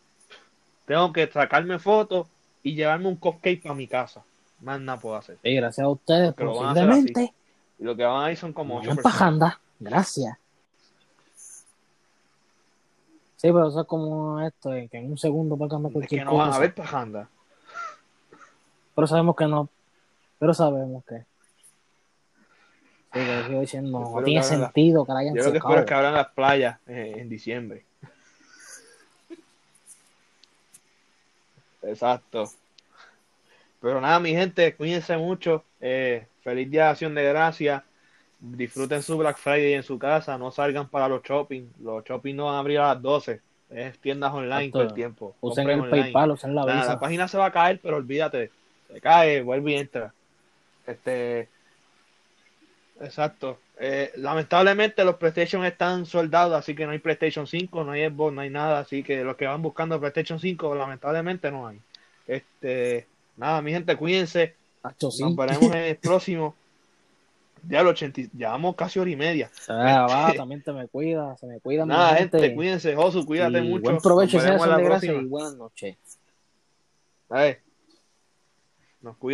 Tengo que sacarme fotos y llevarme un cupcake para mi casa. Más nada puedo hacer. Sí, gracias a ustedes, Porque lo posiblemente. Y lo que van a ir son como ocho personas. Gracias. Sí, pero eso es como esto, de que en un segundo va a cambiar Es cualquier que no van a cosa. ver pajanda. Pero sabemos que no. Pero sabemos que. Sí, pero sigo diciendo, no tiene que hagan la- sentido que la hayan Yo lo que espero es que abran las playas eh, en diciembre. Exacto. Pero nada, mi gente, cuídense mucho. Eh, feliz día de acción de gracias. Disfruten su Black Friday en su casa. No salgan para los shopping. Los shopping no van a abrir a las 12. Es tiendas online todo el tiempo. Usen Compren el online. PayPal, usen la Nada, Visa. la página se va a caer, pero olvídate. Se cae, vuelve y entra. Este, exacto. Eh, lamentablemente los PlayStation están soldados, así que no hay PlayStation 5, no hay Xbox, no hay nada, así que los que van buscando PlayStation 5, lamentablemente no hay. Este, nada, mi gente, cuídense. Sí. Nos veremos en el próximo. Ya los 80, llevamos casi hora y media. Ah, va, también te me cuida, se me cuida mi Nada, gente, cuídense, Josu, cuídate Y mucho. Buen provecho, Nos sea veremos en la de gracia próxima. y buenas noches. Ay, Nos cuida.